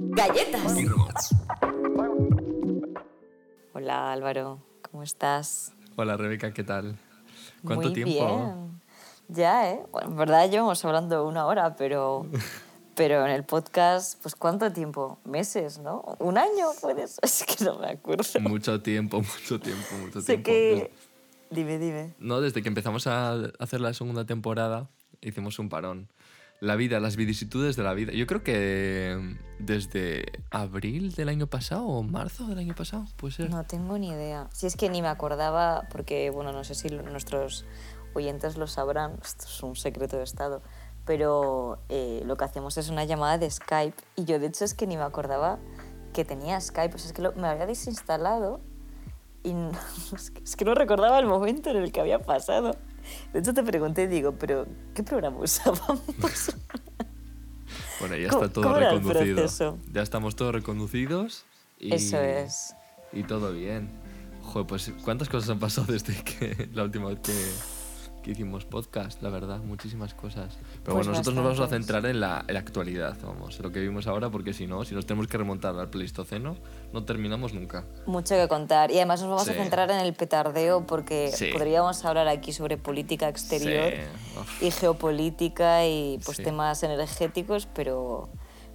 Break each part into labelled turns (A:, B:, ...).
A: Galletas. Hola Álvaro, ¿cómo estás?
B: Hola Rebeca, ¿qué tal? ¿Cuánto
A: Muy
B: tiempo?
A: Bien. Ya, ¿eh? Bueno, en verdad llevamos hablando una hora, pero, pero en el podcast, pues ¿cuánto tiempo? Meses, ¿no? ¿Un año puedes? Es que no me acuerdo.
B: Mucho tiempo, mucho tiempo, mucho
A: sé
B: tiempo.
A: que... Dime, dime.
B: No, desde que empezamos a hacer la segunda temporada, hicimos un parón. La vida, las vicisitudes de la vida. Yo creo que desde abril del año pasado o marzo del año pasado, puede ser.
A: No tengo ni idea. Si es que ni me acordaba, porque, bueno, no sé si nuestros oyentes lo sabrán, esto es un secreto de Estado, pero eh, lo que hacemos es una llamada de Skype y yo de hecho es que ni me acordaba que tenía Skype, o sea, es que lo- me había desinstalado y no, es, que, es que no recordaba el momento en el que había pasado. De hecho te pregunté, digo, pero ¿qué programa usábamos?
B: Bueno, ya
A: ¿Cómo-
B: está todo reconducido. Ya estamos todos reconducidos. Y,
A: Eso es.
B: Y todo bien. Joder, pues ¿cuántas cosas han pasado desde que la última vez que, que hicimos podcast? La verdad, muchísimas cosas. Pero
A: Pues
B: bueno, nosotros nos vamos a centrar en la, en la actualidad, vamos, en lo que vivimos ahora, porque si no, si nos tenemos que remontar al Pleistoceno, no terminamos nunca.
A: Mucho que contar. Y además nos vamos a
B: Sí.
A: centrar en el petardeo porque
B: Sí.
A: podríamos hablar aquí sobre política exterior
B: Sí.
A: Y geopolítica y pues temas energéticos, pero,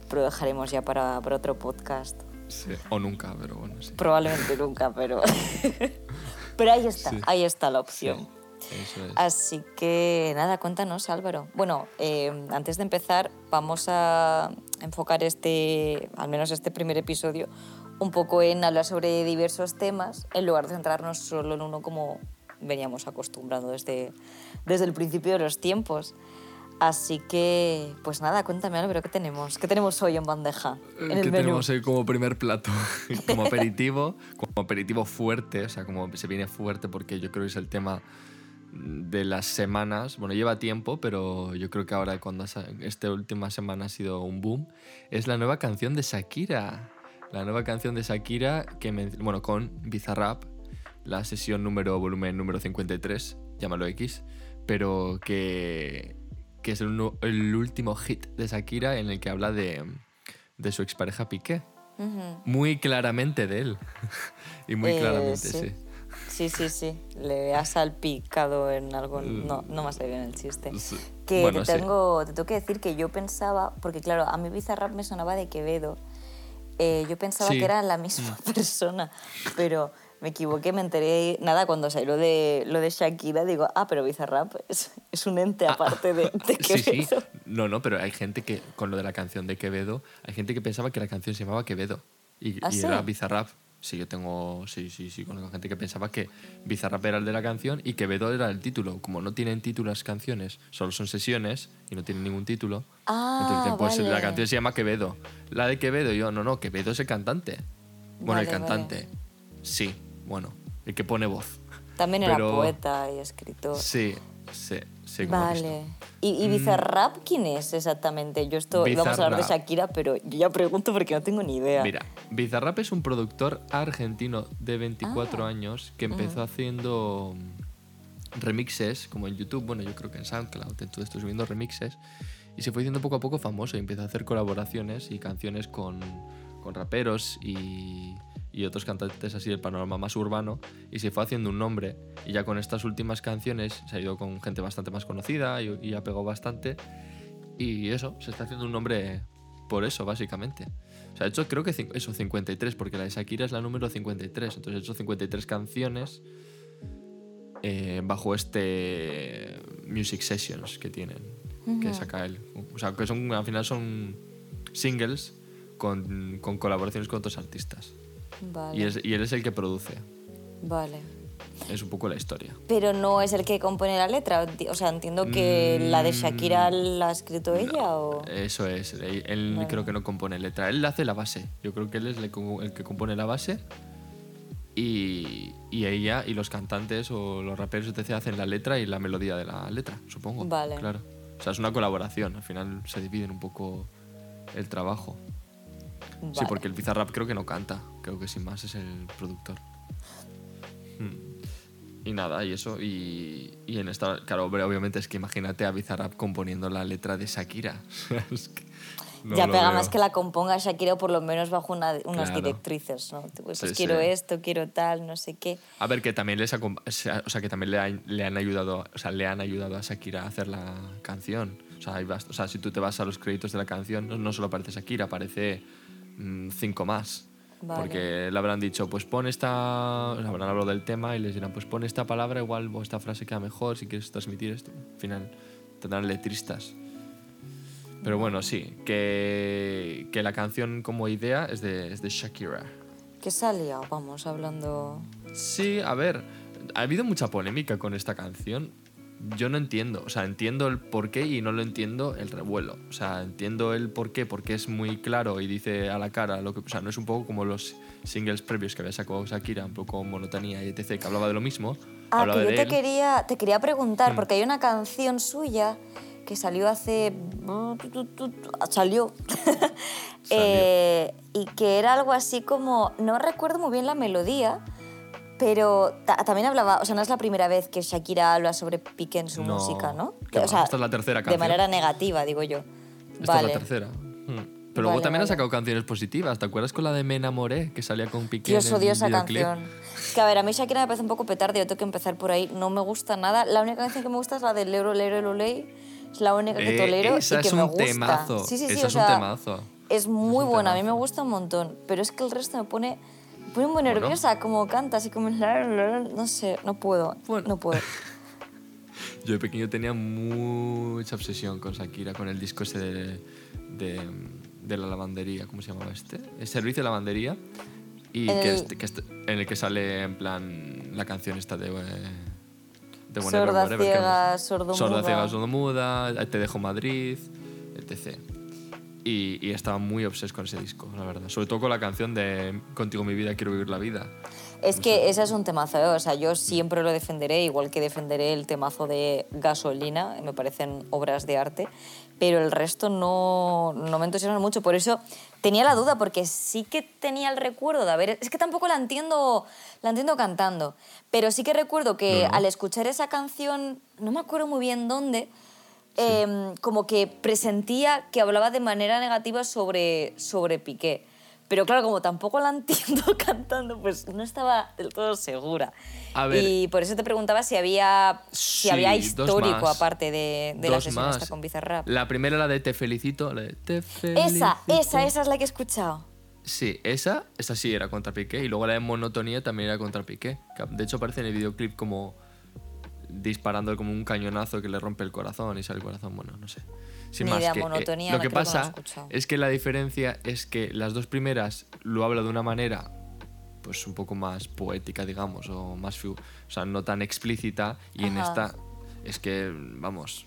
A: pero dejaremos ya para, para otro podcast.
B: Sí, O nunca, pero bueno, sí.
A: Probablemente nunca, pero... pero ahí está,
B: Sí.
A: ahí está la opción.
B: Eso es.
A: Así que nada, cuéntanos Álvaro. Bueno, eh, antes de empezar vamos a enfocar este, al menos este primer episodio, un poco en hablar sobre diversos temas, en lugar de centrarnos solo en uno como veníamos acostumbrando desde, desde el principio de los tiempos. Así que, pues nada, cuéntame Álvaro, ¿qué tenemos? ¿Qué tenemos hoy en bandeja? En el
B: ¿Qué
A: menú?
B: tenemos hoy como primer plato? como aperitivo, como aperitivo fuerte, o sea, como se viene fuerte porque yo creo que es el tema de las semanas. Bueno, lleva tiempo, pero yo creo que ahora cuando esta última semana ha sido un boom. Es la nueva canción de Shakira. La nueva canción de Shakira que bueno, con Bizarrap, la sesión número volumen número 53, llámalo X, pero que que es el, último hit de Shakira en el que habla de, de su expareja Piqué. Muy claramente de él. y muy
A: Eh,
B: claramente,
A: sí.
B: sí.
A: Sí, sí, sí. Le ha salpicado en algo. No, no me ha salido en el chiste.
B: Sí.
A: Que
B: Bueno,
A: te,
B: sí.
A: tengo, te tengo que decir que yo pensaba, porque claro, a mí Bizarrap me sonaba de Quevedo. Eh, yo pensaba
B: Sí. Mm.
A: que era la misma persona, pero me equivoqué, me enteré, nada, cuando salió de, lo de Shakira, digo, ah, pero Bizarrap es, es un ente aparte de, de
B: Ah, Sí,
A: Quevedo.
B: sí. No, no, pero hay gente que, con lo de la canción de Quevedo, hay gente que pensaba que la canción se llamaba Quevedo. Y,
A: ¿Ah,
B: y
A: sí?
B: era Bizarrap. Sí, yo tengo. Sí, sí, sí, conozco gente que pensaba que Bizarrap era el de la canción y Quevedo era el título. Como no tienen título las canciones, solo son sesiones y no tienen ningún título.
A: Ah,
B: entonces pues
A: vale.
B: la canción se llama Quevedo. La de Quevedo, yo, no, no, Quevedo es el cantante. Bueno, el
A: vale.
B: cantante. Sí, bueno, el que pone voz.
A: También era
B: Pero-
A: poeta y escritor.
B: Sí, sí, sí. como.
A: Vale. ¿Y, y Bizarrap quién es exactamente? Yo esto íbamos a hablar de. Shakira, pero yo ya pregunto porque no tengo ni idea.
B: Mira, Bizarrap es un productor argentino de 24
A: Ah.
B: años que empezó haciendo mm, remixes, como en YouTube, bueno, yo creo que en SoundCloud, entonces estoy subiendo remixes, y se fue haciendo poco a poco famoso y empezó a hacer colaboraciones y canciones con, con raperos y, y otros cantantes así del panorama más urbano, y se fue haciendo un nombre, y ya con estas últimas canciones se ha ido con gente bastante más conocida y, y ha pegado bastante, y eso, se está haciendo un nombre por eso, básicamente. O sea, he hecho creo que eso, 53, porque la de Shakira es la número 53. Entonces he hecho 53 canciones eh, bajo este Music Sessions que tienen, que saca él. O sea, que son, al final son singles con, con colaboraciones con otros artistas.
A: Vale.
B: Y, es- y él es el que produce.
A: Vale.
B: Es un poco la historia.
A: Pero no es el que compone la letra. O sea, entiendo que la de Shakira la ha escrito ella o.
B: Eso es. Él,
A: Vale.
B: creo que no compone letra. Él hace la base. Yo creo que él es el que compone la base. Y, y ella y los cantantes o los raperos etc. hacen la letra y la melodía de la letra, supongo.
A: Vale.
B: Claro. O sea, es una colaboración. Al final se dividen un poco el trabajo. Sí,
A: Vale.
B: porque el Bizarrap creo que no canta. Creo que sin más es el productor. Hmm. Y nada, y eso. Y, y en esta. Claro, hombre, obviamente es que imagínate a Bizarrap componiendo la letra de Shakira. Es que- No
A: ya pega
B: veo.
A: más que la componga Shakira o por lo menos bajo una- unas
B: Claro.
A: directrices, ¿no? Pues
B: Sí,
A: quiero
B: sí.
A: esto, quiero tal, no sé qué.
B: A ver, que también les o sea, que también le han, le han ayudado, o sea, le han ayudado a Shakira a hacer la canción. O sea, o sea, si tú te vas a los créditos de la canción, no, no solo aparece Shakira, aparece cinco más.
A: Vale.
B: Porque le habrán dicho, pues pon esta. Le habrán hablado del tema y les dirán, pues pon esta palabra, igual o esta frase queda mejor si quieres transmitir esto. Al final tendrán letristas. Pero bueno, sí, que, que la canción como idea es de, es de Shakira.
A: ¿Qué salía? Vamos, hablando...
B: Sí, a ver, ha habido mucha polémica con esta canción. Yo no entiendo, o sea, entiendo el porqué y no lo entiendo el revuelo. O sea, entiendo el porqué porque es muy claro y dice a la cara lo que, o sea, no es un poco como los singles previos que había sacado Shakira, un poco monotonía y etc, que hablaba de lo mismo.
A: Ah, que yo te
B: él.
A: quería, te quería preguntar,
B: Mm.
A: porque hay una canción suya que salió hace... Salió. Eh, y que era algo así como... No recuerdo muy bien la melodía, pero ta- también hablaba... O sea, no es la primera vez que Shakira habla sobre Piqué en su
B: No,
A: música, ¿no?
B: que
A: o sea,
B: esta es la tercera
A: De
B: canción.
A: manera negativa, digo yo.
B: Esta
A: vale.
B: es la tercera. Mm. Pero luego
A: Vale,
B: también ha
A: vale.
B: sacado canciones positivas. ¿Te acuerdas con la de Me enamoré? Que salía con Piqué
A: Dios, odio esa canción. Que a ver, a mí Shakira me parece un poco petarde, yo tengo que empezar por ahí. No me gusta nada. La única canción que me gusta es la del Euro, Lero, Lolei. Es la única que
B: Eh,
A: tolero
B: esa
A: y que
B: es
A: me
B: un
A: gusta.
B: temazo.
A: Sí, sí, sí,
B: esa es un
A: sea,
B: temazo.
A: Es muy
B: un
A: buena, a mí me
B: temazo.
A: gusta un montón. Pero es que el resto me pone,
B: Bueno.
A: nerviosa, como canta, así como... No sé, no puedo,
B: Bueno.
A: no puedo.
B: Yo de pequeño tenía mucha obsesión con Shakira, con el disco ese de, de, de la lavandería, ¿cómo se llamaba este? El servicio de lavandería. Y
A: El-
B: que, este- que este- en el que sale en plan la canción esta de... eh, de Whenever,
A: Sorda, ciega, sordomuda.
B: Sorda, ciega, sordomuda, Te dejo Madrid, etc. Y, y estaba muy obses con ese disco, la verdad. Sobre todo con la canción de Contigo mi vida, quiero vivir la vida.
A: Es que ese es un temazo, ¿eh? o sea, yo siempre lo defenderé, igual que defenderé el temazo de gasolina, me parecen obras de arte, pero el resto no, no me entusiasma mucho. Por eso tenía la duda, porque sí que tenía el recuerdo de haber. Es que tampoco la entiendo, la entiendo cantando, pero sí que recuerdo que
B: No, no.
A: al escuchar esa canción, no me acuerdo muy bien dónde. Em, como que presentía que hablaba de manera negativa sobre, sobre Piqué. Pero claro, como tampoco la entiendo cantando, pues no estaba del todo segura.
B: A ver.
A: y por eso te preguntaba si había, si
B: Sí,
A: había histórico
B: más.
A: aparte de, de la sesión esta con Bizarrap.
B: La primera, la de Te felicito, la de Te felicito.
A: Esa, esa, esa es la que he escuchado.
B: Sí, esa, esa sí era contra Piqué. Y luego la de Monotonía también era contra Piqué. De hecho aparece en el videoclip como disparando como un cañonazo que le rompe el corazón y sale el corazón. Bueno, no sé. Sin
A: Ni
B: más
A: idea,
B: que, eh, lo
A: no
B: que
A: no
B: pasa es que la diferencia es que las dos primeras lo habla de una manera pues un poco más poética, digamos, o más o sea, no tan explícita y en
A: Ajá.
B: esta es que vamos,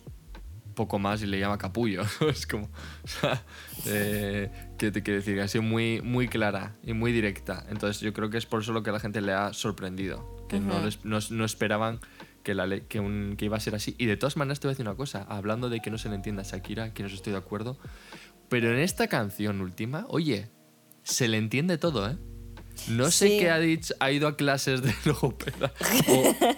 B: poco más y le llama capullo. es como. O sea, eh, ¿qué te quiero decir? Ha sido muy, muy clara y muy directa. Entonces, yo creo que es por eso lo que a la gente le ha sorprendido. Que no, les- no, no esperaban que, la, le- que, un- que iba a ser así. Y de todas maneras, te voy a decir una cosa. Hablando de que no se le entienda a Shakira, que no estoy de acuerdo. Pero en esta canción última, oye, se le entiende todo, ¿eh? No sé
A: Sí.
B: qué ha dicho, ha ido a clases de logopeda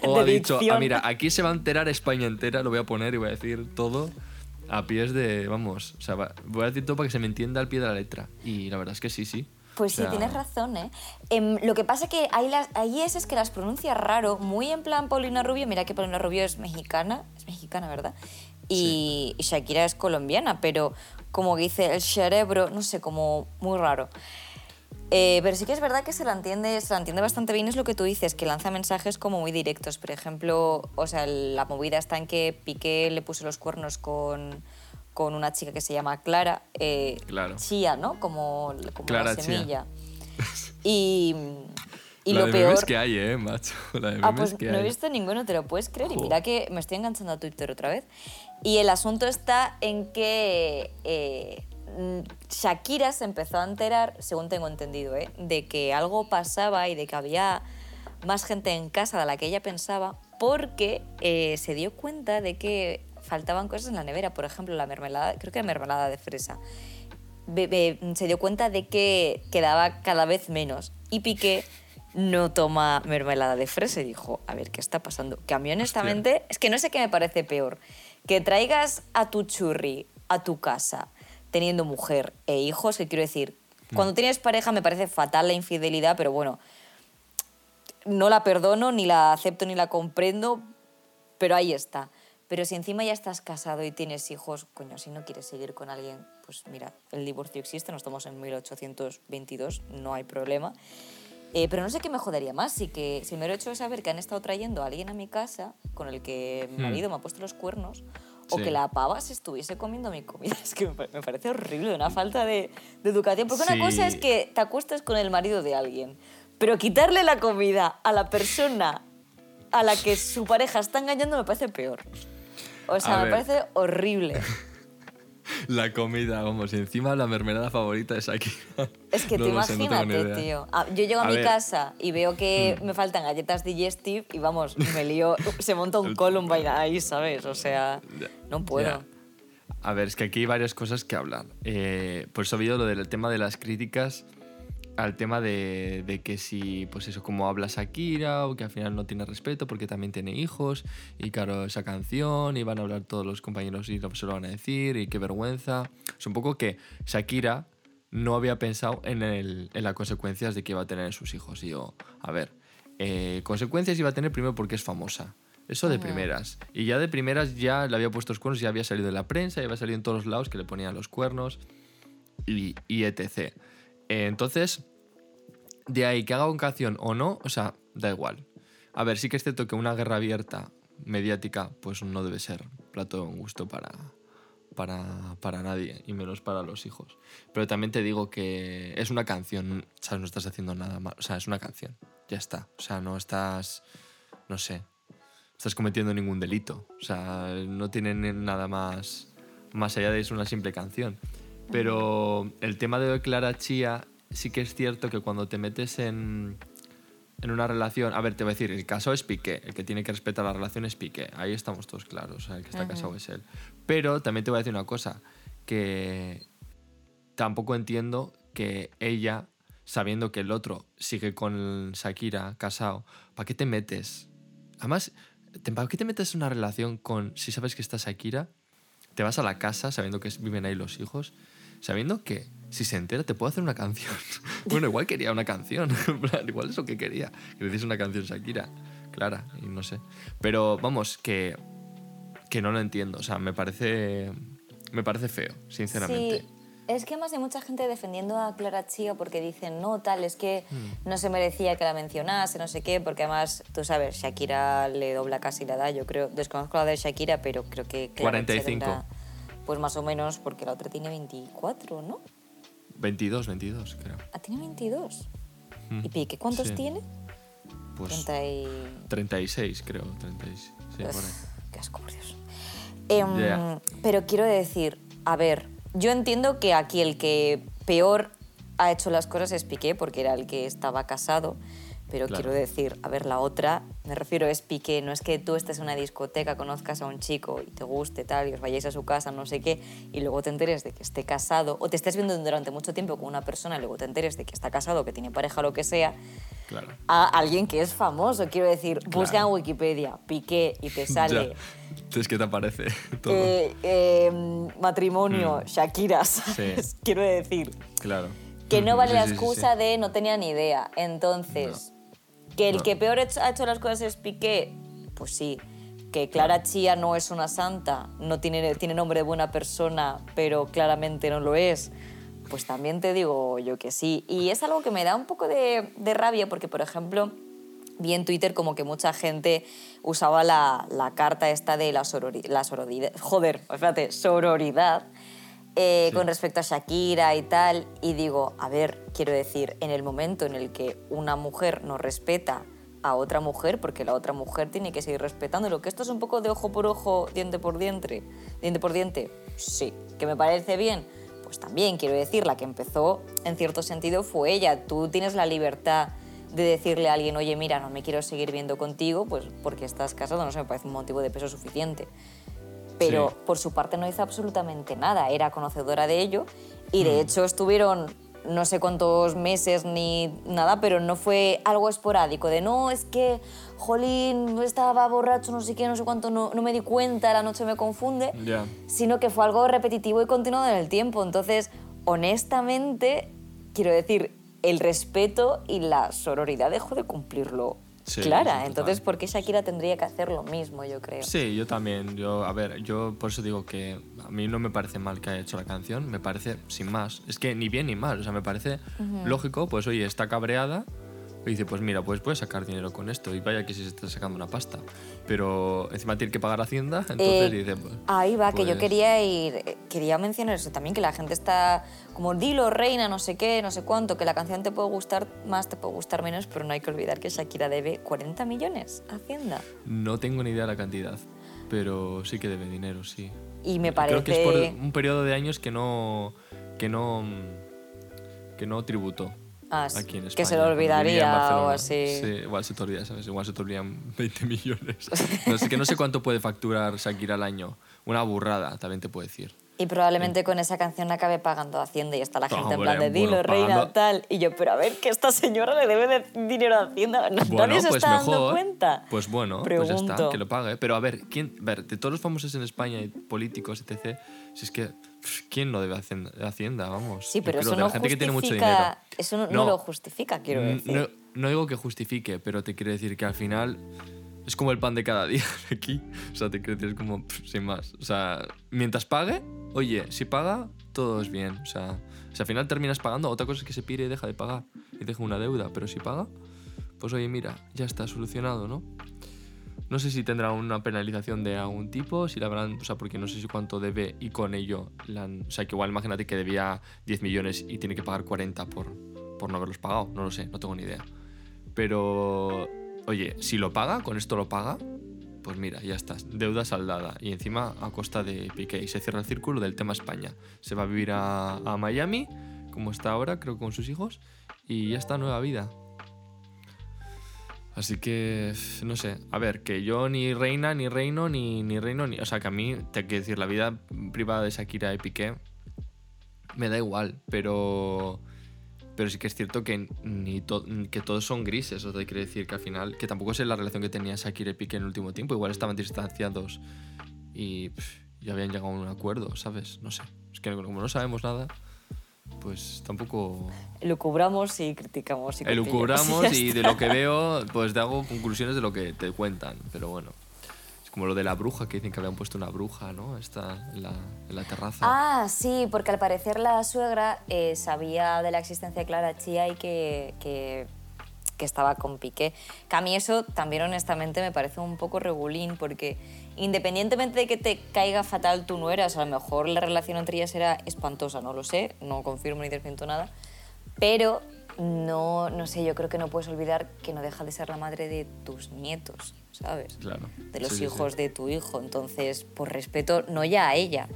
B: o, o
A: De
B: ha dicho, ah, mira, aquí se va a enterar España entera, lo voy a poner y voy a decir todo a pies de, vamos, o sea, voy a decir todo para que se me entienda al pie de la letra. Y la verdad es que sí, sí.
A: Pues
B: O sea,
A: sí, tienes razón, ¿eh? Em, lo que pasa que hay, las, hay es que las pronuncia raro, muy en plan Paulina Rubio. Mira que Paulina Rubio es mexicana, es mexicana, ¿verdad? Y, y Shakira es colombiana, pero como que dice el cerebro, no sé, como muy raro. Eh, pero sí que es verdad que se la entiende, se la entiende bastante bien, es lo que tú dices, que lanza mensajes como muy directos. Por ejemplo, o sea, la movida está en que Piqué le puso los cuernos con, con una chica que se llama Clara, eh,
B: Claro.
A: Chía, ¿no? Como, como
B: Clara
A: la
B: Chía.
A: semilla. Y, y
B: la
A: lo
B: de
A: peor...
B: memes que hay, eh, macho. La de memes
A: Ah, pues
B: que
A: no he visto ninguno, te lo puedes creer. Y mira que me estoy enganchando a Twitter otra vez. Y el asunto está en que eh, mm, Shakira se empezó a enterar, según tengo entendido, ¿eh? de que algo pasaba y de que había más gente en casa de la que ella pensaba porque eh, se dio cuenta de que faltaban cosas en la nevera. Por ejemplo, la mermelada, creo que mermelada de fresa. Se dio cuenta de que quedaba cada vez menos. Y Piqué no toma mermelada de fresa y dijo, a ver, ¿qué está pasando? Que a mí honestamente, es que no sé qué me parece peor. Que traigas a tu churri a tu casa, teniendo mujer e hijos, que quiero decir, cuando tienes pareja me parece fatal la infidelidad, pero bueno, no la perdono, ni la acepto, ni la comprendo, pero ahí está. Pero si encima ya estás casado y tienes hijos, coño, si no quieres seguir con alguien, pues mira, el divorcio existe, no estamos en 1822, no hay problema. Eh, pero no sé qué me jodería más, si, que, si me lo he hecho saber que han estado trayendo a alguien a mi casa con el que mi
B: Hmm.
A: marido me ha puesto los cuernos, o
B: Sí.
A: que la pava se estuviese comiendo mi comida. Es que me pa- me parece horrible, una falta de, de educación. Porque una cosa es
B: Sí.
A: que te acuestas con el marido de alguien, pero quitarle la comida a la persona a la que su pareja está engañando me parece peor. O sea,
B: A
A: me
B: ver.
A: parece horrible.
B: La comida, vamos, y encima la mermelada favorita es aquí.
A: Es que
B: No
A: tú
B: lo sé, no tengo ni
A: imagínate,
B: idea.
A: tío. Ah, yo llego a,
B: A
A: mi
B: ver.
A: casa y veo que me faltan galletas digestive y vamos, me lío, se monta un Columbine ahí, ¿sabes? O sea, no puedo.
B: Ya. A ver, es que aquí hay varias cosas que hablar. Eh, por eso ha habido lo del tema de las críticas al tema de, de que si, pues eso, como habla Shakira, o que al final no tiene respeto porque también tiene hijos, y claro, esa canción, y van a hablar todos los compañeros y se lo van a decir, y qué vergüenza. Es un poco que Shakira no había pensado en, el, en las consecuencias de que iba a tener en sus hijos. Y yo, a ver, eh, consecuencias iba a tener primero porque es famosa. Eso de primeras. Y ya de primeras ya le había puesto los cuernos, ya había salido en la prensa, ya había salido en todos los lados que le ponían los cuernos y, y etc. Eh, entonces, de ahí que haga una canción o no, o sea, da igual. A ver, sí que es cierto que una guerra abierta mediática, pues no debe ser plato de gusto para, para, para nadie, y menos para los hijos. Pero también te digo que es una canción, ¿sabes? No estás haciendo nada mal. O sea, es una canción, ya está. O sea, no estás, no sé, estás cometiendo ningún delito. O sea, no tienen nada más, más allá de es una simple canción. Pero el tema de Clara Chía sí que es cierto que cuando te metes en, en una relación, a ver, te voy a decir, el caso es Piqué, el que tiene que respetar la relación es Piqué, ahí estamos todos claros, el que está casado es él. Pero también te voy a decir una cosa, que tampoco entiendo que ella, sabiendo que el otro sigue con Shakira casado, ¿para qué te metes? Además, ¿te- ¿para qué te metes en una relación con, si sabes que está Shakira, te vas a la casa sabiendo que viven ahí los hijos, sabiendo que si se entera te puede hacer una canción. bueno, igual quería una canción, igual es lo que quería, que le hiciese una canción Shakira, Clara, y no sé. Pero vamos, que, que no lo entiendo, o sea, me parece, me parece feo, sinceramente.
A: Sí, es que además hay mucha gente defendiendo a Clara Chía porque dicen, no, tal, es que
B: Hmm.
A: no se merecía que la mencionase, no sé qué, porque además, tú sabes, Shakira le dobla casi la edad, yo creo, desconozco la de Shakira, pero creo que Clara Chía
B: 45.
A: tendrá, pues más o menos, porque la otra tiene 24, ¿no?
B: 22, 22, creo.
A: Ah, tiene 22.
B: Mm,
A: ¿Y Piqué cuántos
B: sí.
A: tiene?
B: Pues
A: 30 y...
B: 36, creo, 36. Sí, por ahí.
A: Qué asco, Dios. Em,
B: Ya.
A: Pero quiero decir, a ver, yo entiendo que aquí el que peor ha hecho las cosas es Piqué, porque era el que estaba casado. Pero
B: Claro.
A: quiero decir, a ver, la otra, me refiero, es Piqué. No es que tú estés en una discoteca, conozcas a un chico y te guste tal, y os vayáis a su casa, no sé qué, y luego te enteres de que esté casado, o te estés viendo durante mucho tiempo con una persona y luego te enteres de que está casado, que tiene pareja, lo que sea,
B: Claro.
A: a alguien que es famoso. Quiero decir, busca
B: Claro.
A: en Wikipedia Piqué y te sale
B: Ya. Es que te aparece todo.
A: eh, eh, matrimonio, Shakira, ¿sabes?
B: Mm. Sí.
A: Quiero decir.
B: claro.
A: Que no vale
B: sí,
A: la excusa
B: sí.
A: de no tenía ni idea. Entonces, que el
B: No.
A: que peor ha hecho- las cosas es Piqué, pues sí. Que Clara Chía no es una santa, no tiene, tiene nombre de buena persona, pero claramente no lo es. Pues también te digo yo que sí. Y es algo que me da un poco de, de rabia porque, por ejemplo, vi en Twitter como que mucha gente usaba la, la carta esta de la, sorori- la sororidad. Joder, espérate, sororidad. Eh,
B: Sí.
A: con respecto a Shakira y tal, y digo, a ver, quiero decir, en el momento en el que una mujer no respeta a otra mujer, porque la otra mujer tiene que seguir respetándolo, que esto es un poco de ojo por ojo, diente por diente, diente por diente, sí, que me parece bien, pues también quiero decir, la que empezó en cierto sentido fue ella, tú tienes la libertad de decirle a alguien, oye, mira, no me quiero seguir viendo contigo, pues porque estás casado, no sé, me parece un motivo de peso suficiente pero
B: Sí.
A: por su parte no hizo absolutamente nada, era conocedora de ello y de hecho estuvieron no sé cuántos meses ni nada, pero no fue algo esporádico de no, es que, jolín, estaba borracho, no sé qué, no sé cuánto, no, no me di cuenta, la noche me confunde, sino que fue algo repetitivo y continuado en el tiempo. Entonces, honestamente, quiero decir, el respeto y la sororidad dejó de cumplirlo
B: Sí,
A: clara. Entonces, ¿por qué Shakira tendría que hacer lo mismo, yo creo?
B: Sí, yo también. Yo, a ver, yo por eso digo que a mí no me parece mal que haya hecho la canción, me parece sin más. Es que ni bien ni mal, o sea, me parece lógico, pues oye, está cabreada y dice, pues mira, pues puedes sacar dinero con esto y vaya que sí se está sacando una pasta. Pero encima tiene que pagar Hacienda, entonces
A: Eh,
B: dice, pues,
A: Ahí va, que yo
B: pues-
A: quería ir, eh, quería mencionar eso también, que la gente está como dilo, reina, no sé qué, no sé cuánto, que la canción te puede gustar más, te puede gustar menos, pero no hay que olvidar que Shakira debe 40 millones a Hacienda.
B: No tengo ni idea de la cantidad, pero sí que debe dinero, sí.
A: Y me
B: Creo que es
A: parece...
B: por un periodo de años que no que no que no tributó.
A: Ah,
B: Aquí en España,
A: que se lo olvidaría o así.
B: Sí, igual se te olvida, ¿sabes? Igual se te olvidan 20 millones. No sé, que no sé cuánto puede facturar Shakira al año. Una burrada, también te puedo decir.
A: Y probablemente con esa canción acabe pagando Hacienda y está la gente en
B: Hombre,
A: plan de dilo,
B: bueno,
A: reina,
B: pagando-
A: tal. Y yo, pero a ver, que esta señora le debe de dinero a Hacienda. No-
B: Bueno,
A: Nadie se
B: pues
A: está
B: mejor.
A: dando cuenta.
B: Pues bueno, pues ya está,
A: Pregunto.
B: que lo pague. Pero a ver, ¿quién, a ver, de todos los famosos en España y políticos, etc., si es que, ¿quién no debe Hacienda? Hacienda vamos.
A: Sí, pero eso no
B: la gente que tiene mucho dinero.
A: justifica... Eso no, no
B: No.
A: lo justifica, quiero decir.
B: No, no digo que justifique, pero te quiero decir que al final es como el pan de cada día aquí. O sea, te quiero decir, es como sin más. O sea, mientras pague, oye, si paga, todo es bien. O sea, si al final terminas pagando, otra cosa es que se pire y deja de pagar y deja una deuda, pero si paga, pues oye, mira, ya está solucionado, ¿no? No sé si tendrá una penalización de algún tipo, si la habrán, o sea, porque no sé si cuánto debe y con ello, la o sea, que igual imagínate que debía 10 millones y tiene que pagar 40 por, por no haberlos pagado, no lo sé, no tengo ni idea. Pero, oye, si lo paga, con esto lo paga, pues mira, ya está, deuda saldada. Y encima a costa de Piqué. Y se cierra el círculo del tema España. Se va a vivir a, Miami, como está ahora, creo, con sus hijos, y ya está, nueva vida. Así que, no sé, a ver, que yo ni reina, ni reino, ni, ni reino, ni... O sea, que a mí, te quiero decir, la vida privada de Shakira y Piqué me da igual, pero... Pero sí que es cierto que, ni to- que todos son grises, o sea, quiere decir que al final, que tampoco sé la relación que tenía Shakira y Piqué en el último tiempo, igual estaban distanciados y, pff, y habían llegado a un acuerdo, ¿sabes? No sé, es que como no sabemos nada, pues tampoco...
A: Lucubramos y criticamos. Y
B: Elucubramos
A: cotilleamos,
B: y
A: ya
B: de lo que veo, pues te hago conclusiones de lo que te cuentan. Pero bueno, como lo de la bruja, que dicen que habían puesto una bruja, ¿no? Está en la, en la terraza.
A: Ah, sí, porque al parecer la suegra eh, sabía de la existencia de Clara Chía y que, que, que estaba con Piqué. Que a mí eso también honestamente me parece un poco regulín porque independientemente de que te caiga fatal tu nuera, o sea, a lo mejor la relación entre ellas era espantosa, no lo sé, no confirmo ni desmiento nada, pero no, no sé, yo creo que no puedes olvidar que no deja de ser la madre de tus nietos, ¿sabes?
B: Claro.
A: de los
B: Sí,
A: hijos
B: sí.
A: de tu hijo. Entonces, por respeto, no ya a ella,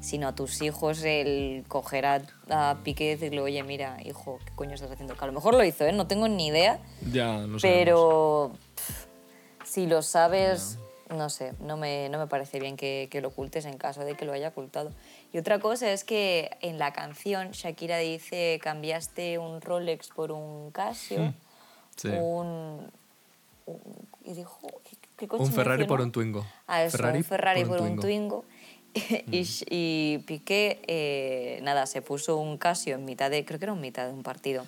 A: sino a tus hijos, el coger a, a Piqué y decirle, oye, mira, hijo, ¿qué coño estás haciendo? Que a lo mejor lo hizo, ¿eh? No tengo ni idea,
B: Ya, no sabemos.
A: pero pff, si lo sabes, no sé, no me, no me parece bien que, que lo ocultes en caso de que lo haya ocultado. Y otra cosa es que en la canción Shakira dice, cambiaste un Rolex por un Casio,
B: Sí.
A: un, un- Y dijo, ¿qué, qué coche
B: Un Ferrari por un Twingo.
A: Ah, eso, un Ferrari por un
B: Twingo.
A: Twingo. y, y Piqué, eh, nada, se puso un Casio en mitad de, creo que era en mitad de un partido.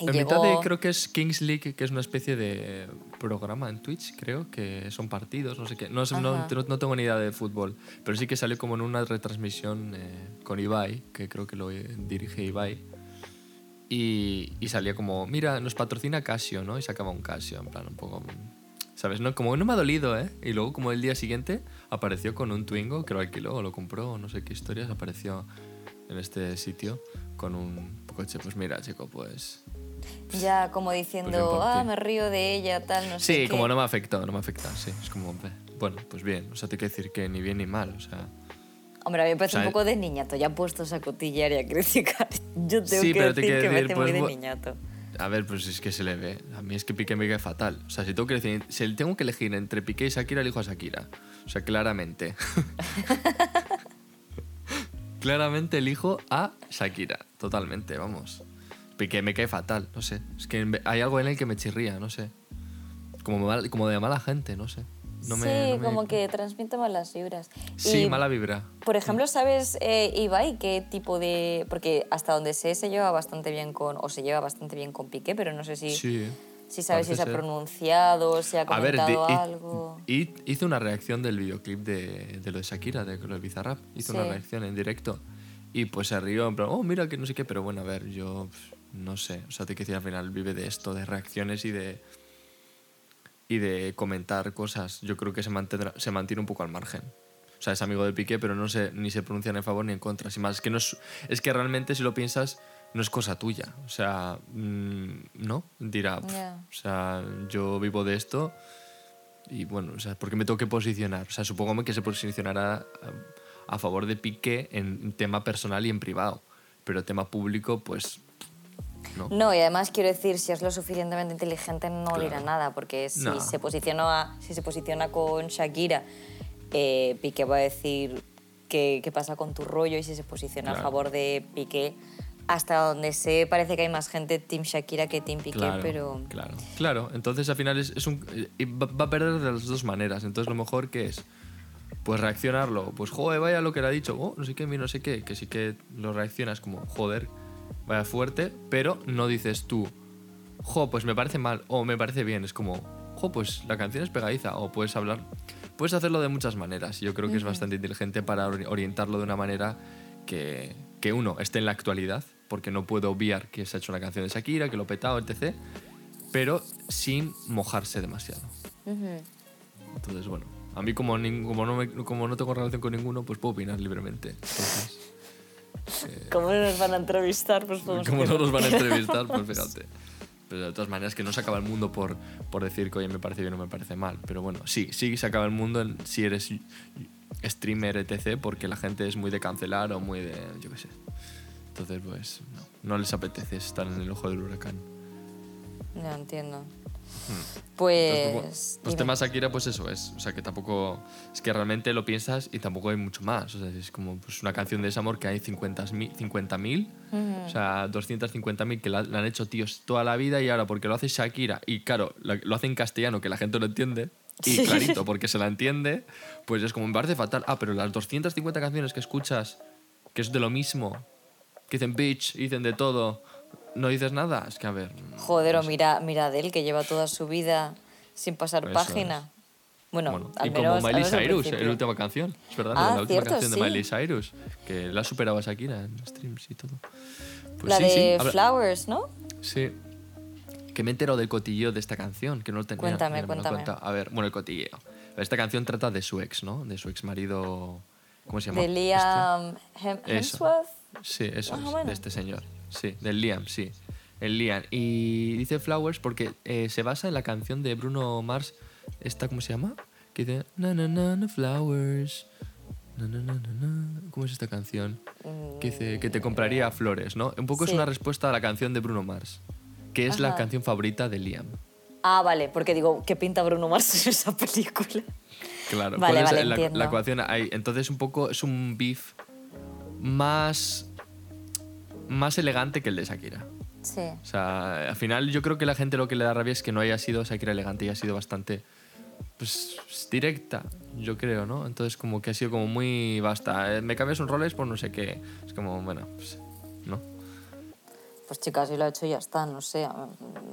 A: Y
B: En
A: llegó,
B: mitad de, creo que es Kings League, que es una especie de programa en Twitch, creo, que son partidos, no sé qué. No, no, no- no tengo ni idea de fútbol, pero sí que salió como en una retransmisión eh, con Ibai, que creo que lo dirige Ibai. Y, y salía como, mira, nos patrocina Casio, ¿no? Y sacaba un Casio, en plan, un poco... ¿Sabes? No, como no me ha dolido, ¿eh? Y luego, como el día siguiente, apareció con un Twingo, que lo alquiló o lo compró, no sé qué historias, apareció en este sitio con un coche. Pues mira, chico, pues
A: ya como
B: Pues
A: diciendo, ah, me río de ella, tal, no sé
B: Sí,
A: qué.
B: como no me afectó, no me afecta, sí. Es como, bueno, pues bien. O sea, te quiero decir que ni bien ni mal, o sea...
A: Hombre, a mí me parece
B: O sea,
A: un poco de niñato, ya puestos a cotillar y a criticar. Yo tengo
B: Sí,
A: que
B: pero te
A: decir
B: quiero
A: que me
B: decir,
A: hace muy
B: pues,
A: de niñato.
B: A ver, pues es que se le ve. A mí es que Piqué me cae fatal. O sea, si tengo que elegir, si tengo que elegir entre Piqué y Shakira, elijo a Shakira. O sea, claramente. claramente elijo a Shakira, totalmente, vamos. Que me cae fatal, no sé. Es que hay algo en él que me chirría, no sé. Como, mal- como de mala gente, no sé. No
A: sí,
B: me- no me-
A: como que transmite malas vibras.
B: Sí,
A: Y,
B: mala vibra.
A: Por ejemplo, ¿sabes, eh, Ibai, qué tipo de...? Porque hasta donde sé se lleva bastante bien con... O se lleva bastante bien con Piqué, pero no sé si,
B: Sí.
A: si sabes si se ha
B: ser.
A: pronunciado, si ha
B: A ver,
A: comentado
B: hi-
A: algo...
B: hi- hizo una reacción del videoclip de, de lo de Shakira, de lo de Bizarrap. Hizo una
A: Sí.
B: reacción en directo. Y pues se rió, en plan, oh, mira que no sé qué. Pero bueno, a ver, yo no sé. O sea, te que decir, al final vive de esto, de reacciones y de. y de comentar cosas. Yo creo que se, mantendrá, se mantiene un poco al margen. O sea, es amigo de Piqué, pero no se, ni se pronuncia ni a favor ni en contra. Sin más, es que, no es, es que realmente, si lo piensas, no es cosa tuya. O sea, mm, ¿no? Dirá, pf,
A: Ya.
B: o sea, yo vivo de esto y bueno, o sea, ¿por qué me tengo que posicionar? O sea, supongo que se posicionará a, a favor de Piqué en tema personal y en privado, pero tema público, pues no.
A: No, y además quiero decir, si es lo suficientemente inteligente no
B: Claro.
A: dirá nada, porque si,
B: No.
A: se, posiciona, si se posiciona con Shakira, eh, Piqué va a decir qué, qué pasa con tu rollo, y si se posiciona a favor de Piqué, hasta donde sé, parece que hay más gente Team Shakira que Team Piqué,
B: Claro,
A: pero...
B: claro, claro. Entonces al final es, es un, y va, a perder de las dos maneras. Entonces lo mejor que es, pues reaccionarlo, pues joder, vaya lo que le ha dicho, oh, no sé qué, no sé qué, que sí que lo reaccionas como, joder, vaya fuerte, pero no dices tú, jo, pues me parece mal, o me parece bien, es como, jo, pues la canción es pegadiza, o puedes hablar, puedes hacerlo de muchas maneras. Yo creo que es bastante inteligente para ori- orientarlo de una manera que, que uno esté en la actualidad, porque no puedo obviar que se ha hecho una canción de Shakira, que lo he petado, etc., pero sin mojarse demasiado.
A: Ujú.
B: Entonces, bueno, a mí como, como, no, me- como no tengo relación con ninguno, pues puedo opinar libremente. Entonces,
A: ¿Cómo nos van a entrevistar? Pues
B: como no nos van a entrevistar, pues fíjate. Pero de todas maneras, que no se acaba el mundo por, por decir que, oye, me parece bien o me parece mal. Pero bueno, sí, sí se acaba el mundo en- si eres streamer, etc., porque la gente es muy de cancelar o muy de, yo qué sé. Entonces, pues, no, no les apetece estar en el ojo del huracán.
A: No entiendo.
B: Entonces,
A: Pues...
B: bueno, los
A: dime.
B: temas Akira, pues eso es. O sea, que tampoco. Es que realmente lo piensas y tampoco hay mucho más. O sea, es como pues, una canción de desamor que hay 50.000. 50.000 O sea, 250.000 que la, la han hecho tíos toda la vida y ahora porque lo hace Shakira y claro, la- lo hace en castellano que la gente lo entiende. Y
A: Sí.
B: clarito, porque se la entiende, pues es como me parece fatal. Ah, pero las 250 canciones que escuchas, que es de lo mismo, que dicen bitch, dicen de todo, no dices nada. Es que a ver.
A: Joder, o mira, mira a Adele, que lleva toda su vida sin pasar
B: Eso
A: página. Bueno,
B: Bueno,
A: al
B: y
A: menos,
B: como
A: al
B: Miley Cyrus, la última canción, es verdad,
A: Ah,
B: la última
A: cierto,
B: canción
A: sí.
B: de Miley Cyrus, que la ha superado a Shakira en streams y todo. Pues
A: la
B: sí,
A: de
B: sí,
A: Flowers, ¿no?
B: sí. Que me he enterado del cotilleo de esta canción, que no lo tenía.
A: Cuéntame,
B: mira,
A: cuéntame.
B: cuenta. A ver, bueno, el cotilleo. Esta canción trata de su ex, ¿no? De su ex marido. ¿Cómo se llama?
A: De Liam Hem-
B: Este. Eso.
A: Hemsworth.
B: Sí, eso
A: Más
B: es, de este señor. Sí, del Liam, sí. El Liam. Y dice Flowers porque eh, se basa en la canción de Bruno Mars, esta, ¿cómo se llama? Que dice, na, na, na, na, Flowers. Na, na, na, na, na. ¿Cómo es esta canción? Que dice que te compraría flores, ¿no? Un poco es una respuesta a la canción de Bruno Mars, que es la canción favorita de Liam.
A: Ah, vale, porque digo, ¿qué pinta Bruno Mars en esa película?
B: Claro,
A: Vale,
B: ¿cuál es
A: vale,
B: la,
A: entiendo.
B: la ecuación ahí? Entonces un poco es un beef más más elegante que el de Shakira.
A: Sí.
B: O sea, al final yo creo que la gente lo que le da rabia es que no haya sido Shakira elegante y ha sido bastante pues directa, yo creo, ¿no? Entonces como que ha sido como muy basta, eh, me cambias un Rolex por no sé qué. Es como, bueno, pues.
A: Pues chicas, si lo ha hecho ya está, no sé.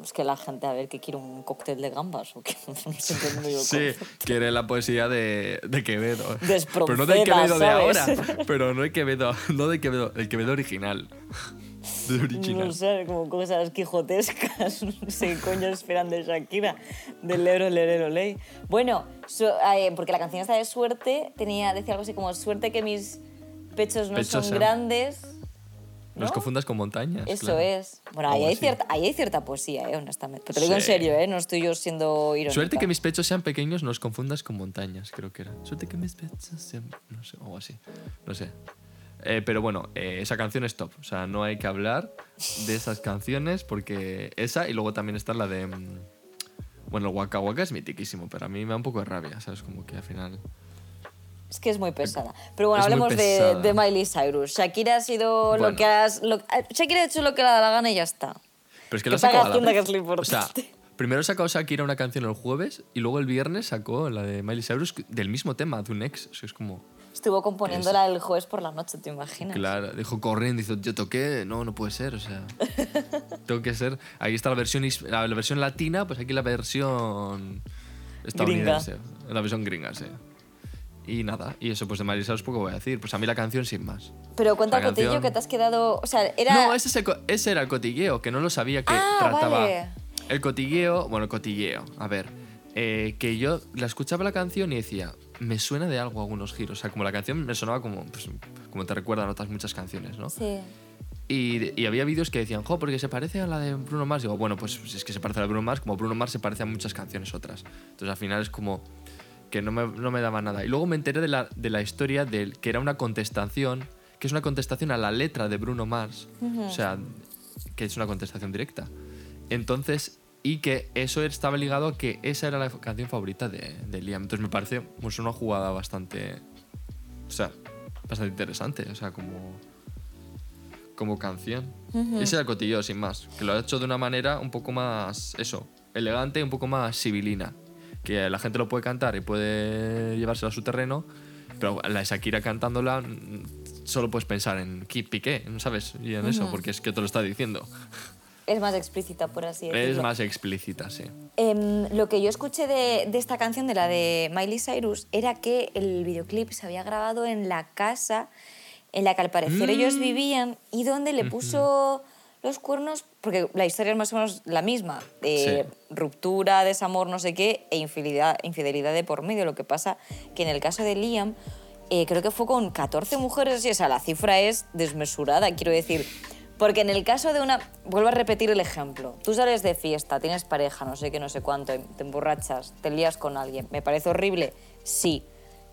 A: Es que la gente, a ver, que quiere un cóctel de gambas o qué. No yo el
B: Sí, quiere la poesía de, de Quevedo.
A: De
B: pero no del Quevedo de ahora.
A: ¿sabes?
B: Pero no el Quevedo, no del Quevedo, el Quevedo original. Del original.
A: No sé, como cosas quijotescas. No sé qué coño esperan de Shakira, del Ebro, Lerero, Ley. Bueno, eh, porque la canción esta de suerte tenía, decía algo así como suerte que mis pechos no
B: Pechos
A: son grandes.
B: No los confundas con montañas.
A: Eso
B: claro.
A: es. Bueno, ahí hay, cierta, ahí hay cierta poesía, eh, honestamente. Te lo digo en
B: Sí.
A: serio, ¿eh? No estoy yo siendo irónica.
B: Suerte que mis pechos sean pequeños, no los confundas con montañas, creo que era. Suerte que mis pechos sean. No sé, o algo así. No sé. Eh, pero bueno, eh, esa canción es top. O sea, no hay que hablar de esas canciones porque esa y luego también está la de. mm, Bueno, el Waka Waka es mitiquísimo, pero a mí me da un poco de rabia, ¿sabes? Como que al final.
A: Es que es muy pesada. Pero bueno,
B: Es
A: hablemos de, de Miley Cyrus. Shakira ha sido lo
B: Bueno.
A: que has. lo- Shakira ha hecho lo que le da la gana y ya está.
B: Pero es que
A: Que
B: lo ha sacado a la
A: que es lo
B: O sea,
A: importante.
B: primero sacó Shakira una canción el jueves y luego el viernes sacó la de Miley Cyrus del mismo tema, de un ex. O sea, es como...
A: Estuvo componiéndola el jueves por la noche, ¿te imaginas?
B: Claro, dijo corriendo, dijo, yo toqué, no, no puede ser, o sea, tengo que ser, ahí está la versión, la, la versión latina, pues aquí la versión estadounidense, la versión gringa, sí. Y nada, y eso pues de Miley Cyrus poco voy a decir, pues a mí la canción sin más.
A: Pero cuenta el cotillo
B: canción-
A: que te has quedado. O sea, era.
B: No, ese, es el ese era el cotilleo, que no lo sabía que
A: Ah,
B: trataba.
A: vale.
B: El cotilleo, bueno, el cotilleo, a ver, eh, que yo la escuchaba la canción y decía, me suena de algo algunos giros, o sea, como la canción me sonaba como, pues, como te recuerdan otras muchas canciones, ¿no?
A: Sí.
B: Y, y había vídeos que decían, jo, porque se parece a la de Bruno Mars. Digo, bueno, pues si es que se parece a la de Bruno Mars, como Bruno Mars se parece a muchas canciones otras. Entonces al final es como que no me, no me daba nada. Y luego me enteré de la, de la historia del que era una contestación, que es una contestación a la letra de Bruno Mars. O sea, que es una contestación directa. Entonces, y que eso estaba ligado a que esa era la canción favorita de, de Liam. Entonces me parece pues, una jugada bastante. O sea, bastante interesante. O sea, como. Como canción. Ese era el cotillo, sin más. Que lo ha hecho de una manera un poco más. Eso, elegante y un poco más civilina. Que la gente lo puede cantar y puede llevárselo a su terreno. Pero la Shakira cantándola. mm, Solo puedes pensar en Piqué, ¿sabes? Y en eso, porque es que te lo está diciendo.
A: Es más explícita, por así decirlo.
B: Es más explícita, sí.
A: Em, lo que yo escuché de, de esta canción, de la de Miley Cyrus, era que el videoclip se había grabado en la casa en la que al parecer ellos vivían y donde le puso los cuernos, porque la historia es más o menos la misma, de
B: Sí.
A: ruptura, desamor, no sé qué, e infidelidad, infidelidad de por medio. Lo que pasa que en el caso de Liam, eh, creo que fue con 14 mujeres y esa la cifra es desmesurada, quiero decir. Porque en el caso de una... Vuelvo a repetir el ejemplo. Tú sales de fiesta, tienes pareja, no sé qué, no sé cuánto, te emborrachas, te lías con alguien. ¿Me parece horrible? Sí.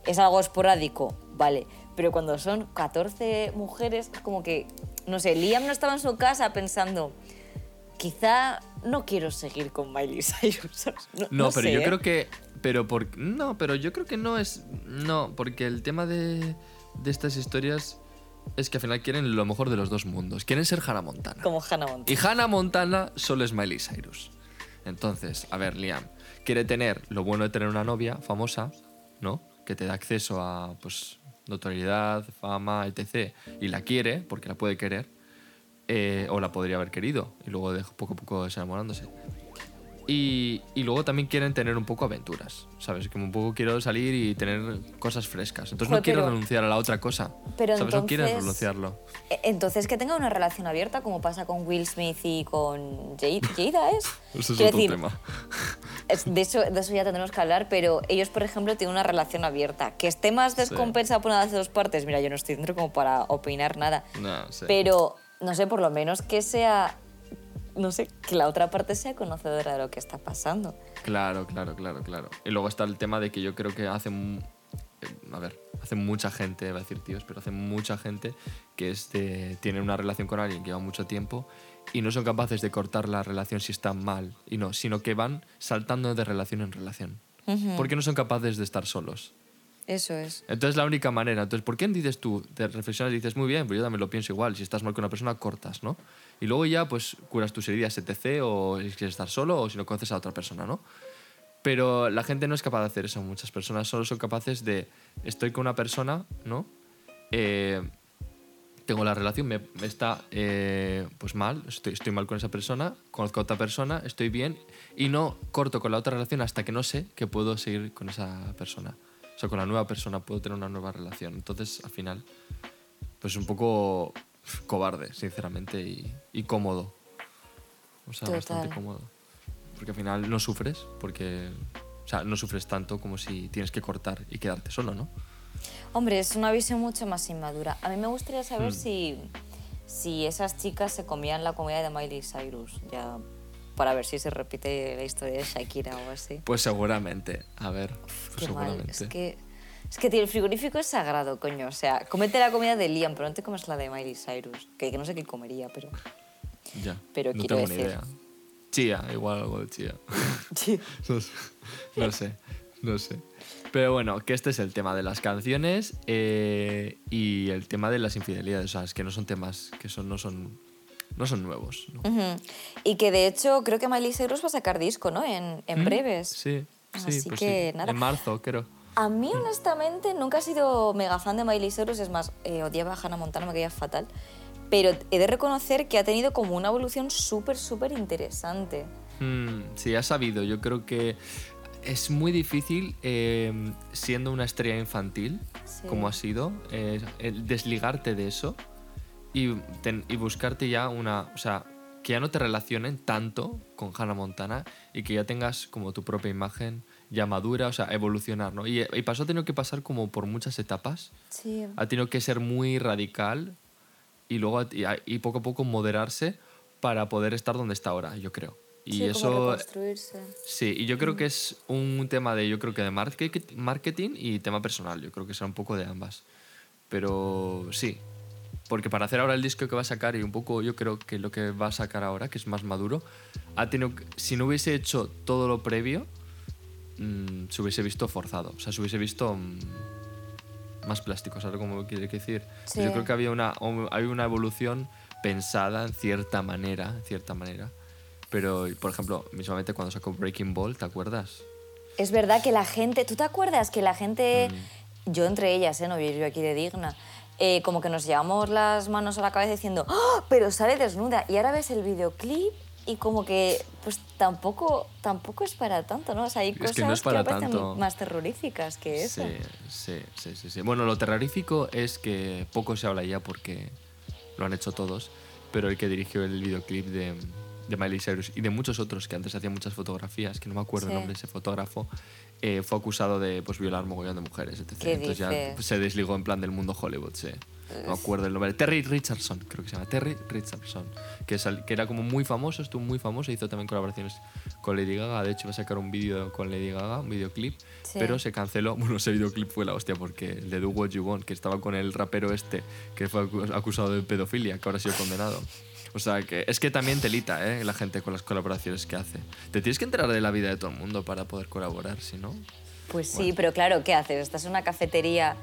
A: ¿Es algo esporádico? Vale. Pero cuando son 14 mujeres, es como que... No sé, Liam no estaba en su casa pensando... Quizá no quiero seguir con Miley Cyrus. No,
B: No,
A: no
B: pero
A: sé,
B: yo
A: ¿eh?
B: creo que. Pero por, no, pero yo creo que no es. No, porque el tema de, de estas historias es que al final quieren lo mejor de los dos mundos. Quieren ser Hannah Montana.
A: Como Hannah Montana.
B: Y Hannah Montana solo es Miley Cyrus. Entonces, a ver, Liam, quiere tener lo bueno de tener una novia famosa, ¿no? Que te da acceso a, pues, notoriedad, fama, etc. Y la quiere, porque la puede querer, eh, o la podría haber querido, y luego de poco a poco desenamorándose. Y, y luego también quieren tener un poco aventuras, ¿sabes? Como un poco quiero salir y tener cosas frescas. Entonces no
A: Joder,
B: quiero
A: pero-
B: renunciar a la otra cosa.
A: pero
B: ¿Sabes? No quieren
A: entonces-
B: renunciarlo.
A: E- Entonces, que tenga una relación abierta, como pasa con Will Smith y con Jade- Jada, ¿es?
B: Eso es
A: Quiero
B: otro
A: decir,
B: tema.
A: De, eso, de eso ya tendremos que hablar, pero ellos, por ejemplo, tienen una relación abierta. Que esté más descompensada por una de las dos partes, mira, yo no estoy dentro como para opinar nada.
B: No, sé.
A: Pero, no sé, por lo menos que sea. No sé, que la otra parte sea conocedora de lo que está pasando.
B: Claro, claro, claro, claro. Y luego está el tema de que yo creo que hace... eh, A ver, hace mucha gente, va a decir tíos, pero hace mucha gente que es de- tiene una relación con alguien que lleva mucho tiempo y no son capaces de cortar la relación si está mal, y no, sino que van saltando de relación en relación. Porque no son capaces de estar solos.
A: Eso es.
B: Entonces la única manera, entonces, ¿por qué dices tú? Te reflexionas y dices, muy bien, pues yo también lo pienso igual, si estás mal con una persona, cortas, ¿no? Y luego ya, pues, curas tus heridas, etc., o si quieres estar solo, o si no conoces a otra persona, ¿no? Pero la gente no es capaz de hacer eso, muchas personas solo son capaces de, estoy con una persona, ¿no? Eh, tengo la relación, me, está eh, pues mal, estoy, estoy mal con esa persona, conozco a otra persona, estoy bien y no corto con la otra relación hasta que no sé que puedo seguir con esa persona. O sea, con la nueva persona puedo tener una nueva relación. Entonces, al final, pues un poco cobarde, sinceramente, y, y cómodo. O sea, bastante
A: Total.
B: cómodo. Porque al final no sufres, porque... O sea, no sufres tanto como si tienes que cortar y quedarte solo, ¿no?
A: Hombre, es una visión mucho más inmadura. A mí me gustaría saber
B: Mm.
A: si, si esas chicas se comían la comida de Miley Cyrus, ya para ver si se repite la historia de Shakira o así.
B: Pues seguramente. A ver, pues seguramente.
A: Es que, es que tío, el frigorífico es sagrado, coño. O sea, comete la comida de Liam, pero no te comes la de Miley Cyrus. Que, que no sé qué comería, pero...
B: Ya.
A: Pero
B: no
A: quiero
B: tengo
A: decir-
B: ni idea. Chía, igual algo de chía. no, sé, no sé, no sé. Pero bueno, que este es el tema de las canciones eh, y el tema de las infidelidades. O sea, es que no son temas que son, no son no son nuevos. ¿no?
A: Ujú. Y que de hecho creo que Miley Cyrus va a sacar disco, ¿no? En, en
B: ¿Mm?
A: breves.
B: Sí, sí,
A: Así
B: pues
A: que
B: sí.
A: nada.
B: En marzo, creo.
A: A mí, honestamente, nunca he sido mega fan de Miley Cyrus. Es más, eh, odiaba a Hannah Montana, me caía fatal. Pero he de reconocer que ha tenido como una evolución súper, súper interesante.
B: Mm, sí, has sabido. Yo creo que es muy difícil, eh, siendo una estrella infantil,
A: Sí.
B: como ha sido, eh, el desligarte de eso y, ten- y buscarte ya una. O sea, que ya no te relacionen tanto con Hannah Montana y que ya tengas como tu propia imagen ya madura, o sea, evolucionar, ¿no? Y, y pasó, ha tenido que pasar como por muchas etapas.
A: Sí.
B: ha tenido que ser muy radical y luego y, y poco a poco moderarse para poder estar donde está ahora, yo creo. Y
A: sí,
B: eso sí, y yo creo que es un tema de yo creo que de market- marketing y tema personal, yo creo que será un poco de ambas. Pero sí, porque para hacer ahora el disco que va a sacar y un poco yo creo que lo que va a sacar ahora, que es más maduro, ha tenido si no hubiese hecho todo lo previo, mm, se hubiese visto forzado, o sea, se hubiese visto mm, más plástico, ¿sabes cómo quiere decir? Pues
A: Sí.
B: yo creo que había una, hay una evolución pensada en cierta manera, en cierta manera. Pero, por ejemplo, mismamente cuando sacó Breaking Ball, ¿te acuerdas?
A: Es verdad que la gente. ¿Tú te acuerdas que la gente.
B: Mm.
A: Yo entre ellas, ¿eh? No yo aquí de digna. eh, como que nos llevamos las manos a la cabeza diciendo, ¡Ah! pero sale desnuda. Y ahora ves el videoclip y como que, pues tampoco, tampoco es para tanto, ¿no? O sea, hay
B: Es
A: cosas
B: que no es para
A: parecen
B: tanto.
A: más terroríficas que eso.
B: Sí, sí, sí, sí. Bueno, lo terrorífico es que poco se habla ya porque lo han hecho todos, pero el que dirigió el videoclip de, de Miley Cyrus y de muchos otros que antes hacían muchas fotografías, que no me acuerdo
A: Sí.
B: el nombre de ese fotógrafo, eh, fue acusado de pues, violar mogollón de mujeres, etc.
A: ¿Qué
B: Entonces ya
A: dices?
B: pues, se desligó en plan del mundo Hollywood, sí. No me acuerdo el nombre. Terry Richardson, creo que se llama. Terry Richardson. Que, sal- que era como muy famoso, estuvo muy famoso. Hizo también colaboraciones con Lady Gaga. De hecho, iba a sacar un vídeo con Lady Gaga, un videoclip.
A: Sí.
B: Pero se canceló. Bueno, ese videoclip fue la hostia porque el de Do What You Want, que estaba con el rapero este, que fue acu- acusado de pedofilia, que ahora ha sido condenado. O sea, que es que también telita, ¿eh? La gente con las colaboraciones que hace. Te tienes que enterar de la vida de todo el mundo para poder colaborar, si no.
A: Pues sí, pero claro, ¿qué haces? Estás en una cafetería.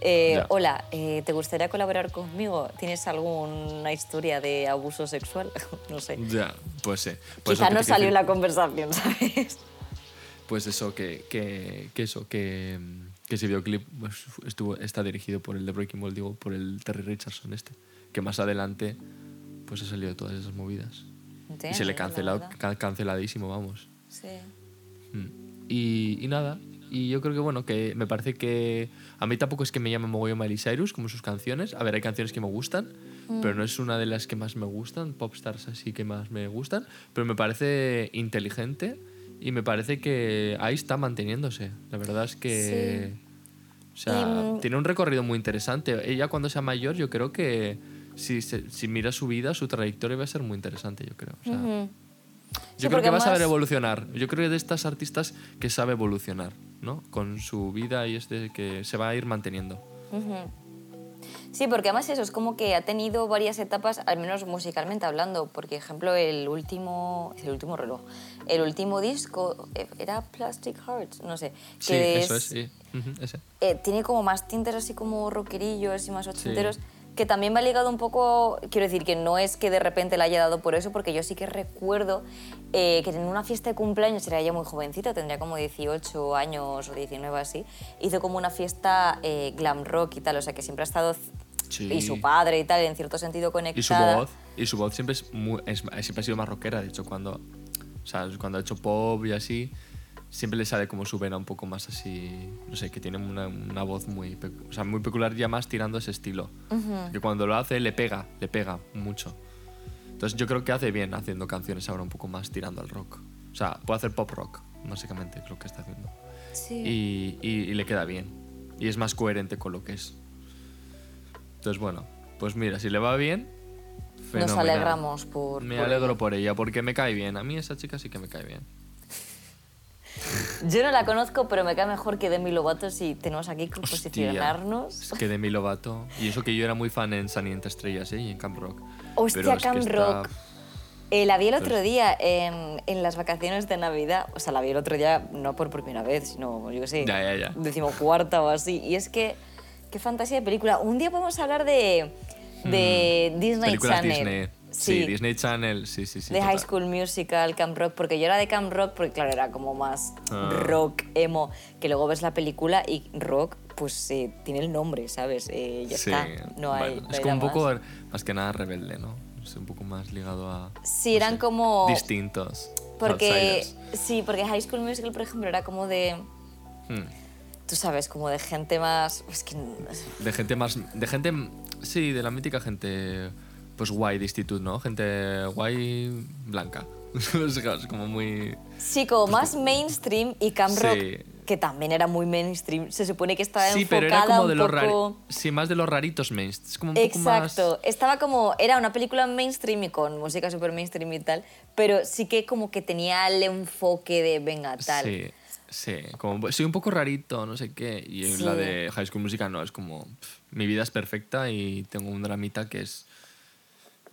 A: eh. Hola, eh, ¿te gustaría colaborar conmigo? ¿Tienes alguna historia de abuso sexual? no sé.
B: Ya, pues sí. Pues
A: Quizá no salió la conversación, ¿sabes?
B: Pues eso, que, que, que eso, que, que ese videoclip pues, estuvo, está dirigido por el de Breaking Ball, digo, por el Terry Richardson este, que más adelante pues ha salido de todas esas movidas. Y se le
A: la
B: cancelado, canceladísimo, vamos.
A: Sí.
B: Mm. Y, y nada, y yo creo que bueno, que me parece que a mí tampoco es que me llame mogollón Miley Cyrus como sus canciones. A ver, hay canciones que me gustan,
A: Mm.
B: pero no es una de las que más me gustan, popstars así que más me gustan, pero me parece inteligente y me parece que ahí está manteniéndose. La verdad es que... O sea,
A: Y, mm,
B: tiene un recorrido muy interesante. Ella cuando sea mayor, yo creo que si, si mira su vida, su trayectoria va a ser muy interesante, yo creo. O sea,
A: Ujú. Sí,
B: yo creo
A: porque
B: que va a saber evolucionar. Yo creo que de estas artistas que sabe evolucionar, ¿no? Con su vida y este que se va a ir manteniendo.
A: Ujú. Sí, porque además eso es como que ha tenido varias etapas, al menos musicalmente hablando. Porque, ejemplo, el último, el último reloj, el último disco eh, era Plastic Hearts, no sé.
B: Sí,
A: que
B: eso es, sí. Ujú, ese.
A: eh, tiene como más tintes así como rockerillos y más ochenteros, que también va ligado un poco, quiero decir que no es que de repente le haya dado por eso, porque yo sí que recuerdo eh, que en una fiesta de cumpleaños, era ella muy jovencita, tendría como 18 años o 19 así, hizo como una fiesta eh, glam rock y tal, o sea que siempre ha estado,
B: Sí.
A: y su padre y tal, en cierto sentido
B: Y su
A: conectada.
B: voz, y su voz siempre es muy, es- siempre ha sido más rockera, de hecho cuando, o sea, cuando ha hecho pop y así, siempre le sale como su vena un poco más así, no sé, que tiene una, una voz muy, o sea, muy peculiar ya más tirando ese estilo. Que cuando lo hace le pega, le pega mucho. Entonces yo creo que hace bien haciendo canciones ahora un poco más tirando al rock. O sea, puede hacer pop rock, básicamente, es lo que está haciendo.
A: Sí.
B: Y, y- y le queda bien. Y es más coherente con lo que es. Entonces, bueno, pues mira, si le va bien,
A: Nos alegramos por...
B: Me
A: por
B: alegro por ella, porque me cae bien. A mí esa chica sí que me cae bien.
A: Yo no la conozco, pero me cae mejor que Demi Lovato si tenemos aquí que
B: Hostia,
A: posicionarnos.
B: Es que Demi Lovato. Y eso que yo era muy fan en Sunny entre Estrellas ¿eh? y en Camp Rock.
A: Hostia,
B: Pero es que
A: Camp Rock. Eh, la vi el otro día en, en las vacaciones de Navidad. O sea, la vi el otro día no por primera vez, sino, yo qué sé,
B: Ya, ya, ya.
A: decimocuarta o así. Y es que, qué fantasía de película. Un día podemos hablar de, de Disney
B: Mm. Películas
A: Channel.
B: Disney. Sí. Disney Channel, sí, sí, sí.
A: de High. School Musical, Camp Rock, porque yo era de Camp Rock porque, claro, era como más
B: Ah.
A: rock, emo, que luego ves la película y rock, pues eh, tiene el nombre, ¿sabes? Eh, ya
B: Sí,
A: está, no hay.
B: bueno, es como un poco,
A: más.
B: más que nada rebelde, ¿no? Es un poco más ligado a
A: Sí, eran como.
B: distintos.
A: Porque.
B: outsiders.
A: Sí, porque High School Musical, por ejemplo, era como de.
B: Hmm.
A: Tú sabes, como de gente más. Es que.
B: De gente más. De gente. Sí, de la mítica gente. Pues guay de instituto, ¿no? Gente guay blanca. como muy.
A: Sí, como más mainstream y Camp Rock,
B: Sí.
A: que también era muy mainstream, se supone que estaba
B: Sí,
A: enfocada
B: pero era como
A: un
B: de los
A: poco...
B: rari- Sí, más de los raritos mainstream. Es como un poco más.
A: Exacto, estaba como, era una película mainstream y con música super mainstream y tal, pero sí que como que tenía el enfoque de venga tal.
B: Sí, sí. Como, soy un poco rarito, no sé qué. Y
A: Sí.
B: la de High School Musical no, es como. pff, mi vida es perfecta y tengo un dramita que es.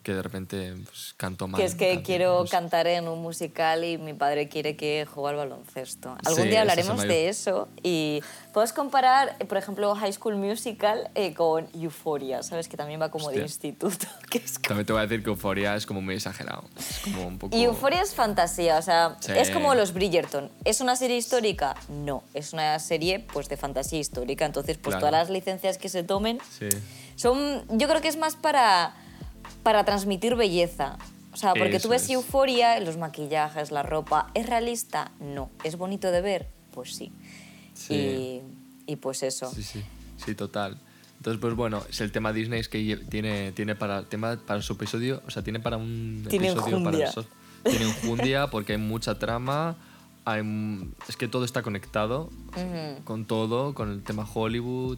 B: Que de repente pues, canto mal.
A: Que es que quiero
B: pues,
A: cantar en un musical y mi padre quiere que juegue al baloncesto. Algún
B: Sí,
A: día hablaremos de eso y puedes comparar, por ejemplo, High School Musical eh, con Euphoria, ¿sabes? Que también va como de
B: Hostia.
A: instituto. Que es como-
B: También te voy a decir que Euforia es como muy exagerado. Es como un poco.
A: Y Euphoria es fantasía, o sea,
B: Sí.
A: es como los Bridgerton. ¿Es una serie histórica? No, es una serie pues de fantasía histórica. Entonces, pues
B: Claro.
A: todas las licencias que se tomen
B: Sí.
A: son, yo creo que es más para, para transmitir belleza. O sea, porque tú
B: Eso
A: ves
B: es.
A: Euforia, los maquillajes, la ropa, ¿es realista? No. ¿Es bonito de ver? Pues sí.
B: Sí.
A: Y, y pues eso.
B: Sí, sí, sí, total. Entonces, pues bueno, es el tema Disney es que tiene, tiene para tema para su episodio, o sea, tiene para un
A: Tiene
B: episodio para
A: enjundia.
B: eso. Tiene enjundia porque hay mucha trama, hay, es que todo está conectado con todo, con el tema Hollywood.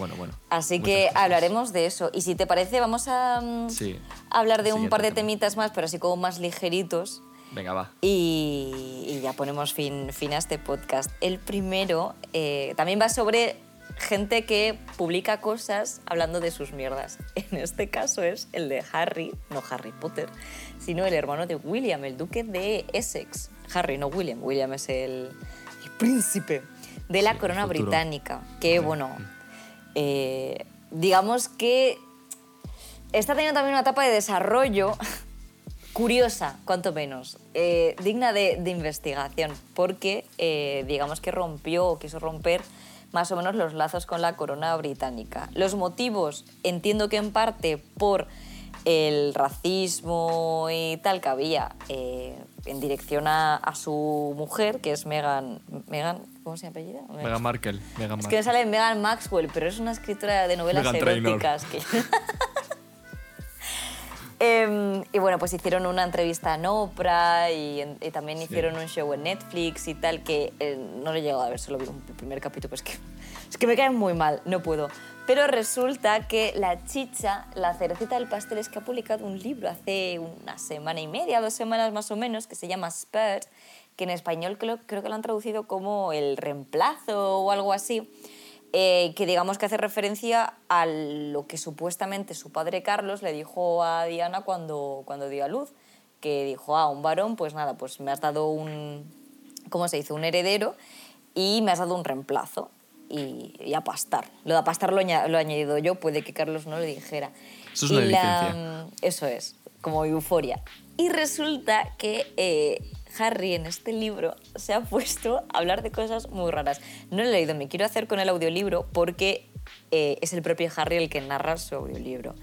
B: Bueno, bueno.
A: Así que
B: cosas.
A: hablaremos de eso. Y si te parece, vamos a mm,
B: Sí.
A: hablar de un par de
B: tema.
A: temitas más, pero así como más ligeritos.
B: Venga, va.
A: Y, y ya ponemos fin, fin a este podcast. El primero eh, también va sobre gente que publica cosas hablando de sus mierdas. En este caso es el de Harry, no Harry Potter, sino el hermano de William, el duque de Essex. Harry, no William. William es el, el príncipe de la
B: Sí,
A: corona británica. Que bueno, eh, digamos que está teniendo también una etapa de desarrollo curiosa, cuanto menos, eh, digna de, investigación, porque eh, digamos que rompió o quiso romper más o menos los lazos con la corona británica. Los motivos, entiendo que en parte por el racismo y tal que había en dirección a, su mujer, que es Meghan ¿cómo se apellida?
B: Meghan Markle. Meghan
A: Es que sale Meghan Maxwell, pero es una escritora de novelas
B: Meghan
A: eróticas. Que... Em, y bueno, pues hicieron una entrevista en Oprah y, y también hicieron un show en Netflix y tal, que eh, no lo he llegado a ver, solo vi un primer capítulo, pues que, es que me caen muy mal, no puedo. Pero resulta que la chicha, la cerecita del pastel, es que ha publicado un libro hace una semana y media, dos semanas más o menos, que se llama Spurs, que en español creo, creo que lo han traducido como el reemplazo o algo así eh, que digamos que hace referencia a lo que supuestamente su padre Carlos le dijo a Diana cuando, cuando dio a luz, que dijo, ah, un varón, pues nada, pues me has dado un, ¿cómo se dice?, un heredero y me has dado un reemplazo y, y a pastar. Lo de a pastar lo, lo he añadido yo, puede que Carlos no lo dijera.
B: Eso es una
A: Y
B: licencia.
A: Eso es, como euforia. Y resulta que eh, Harry en este libro se ha puesto a hablar de cosas muy raras. No lo he leído, me quiero hacer con el audiolibro porque eh, es el propio Harry el que narra su audiolibro.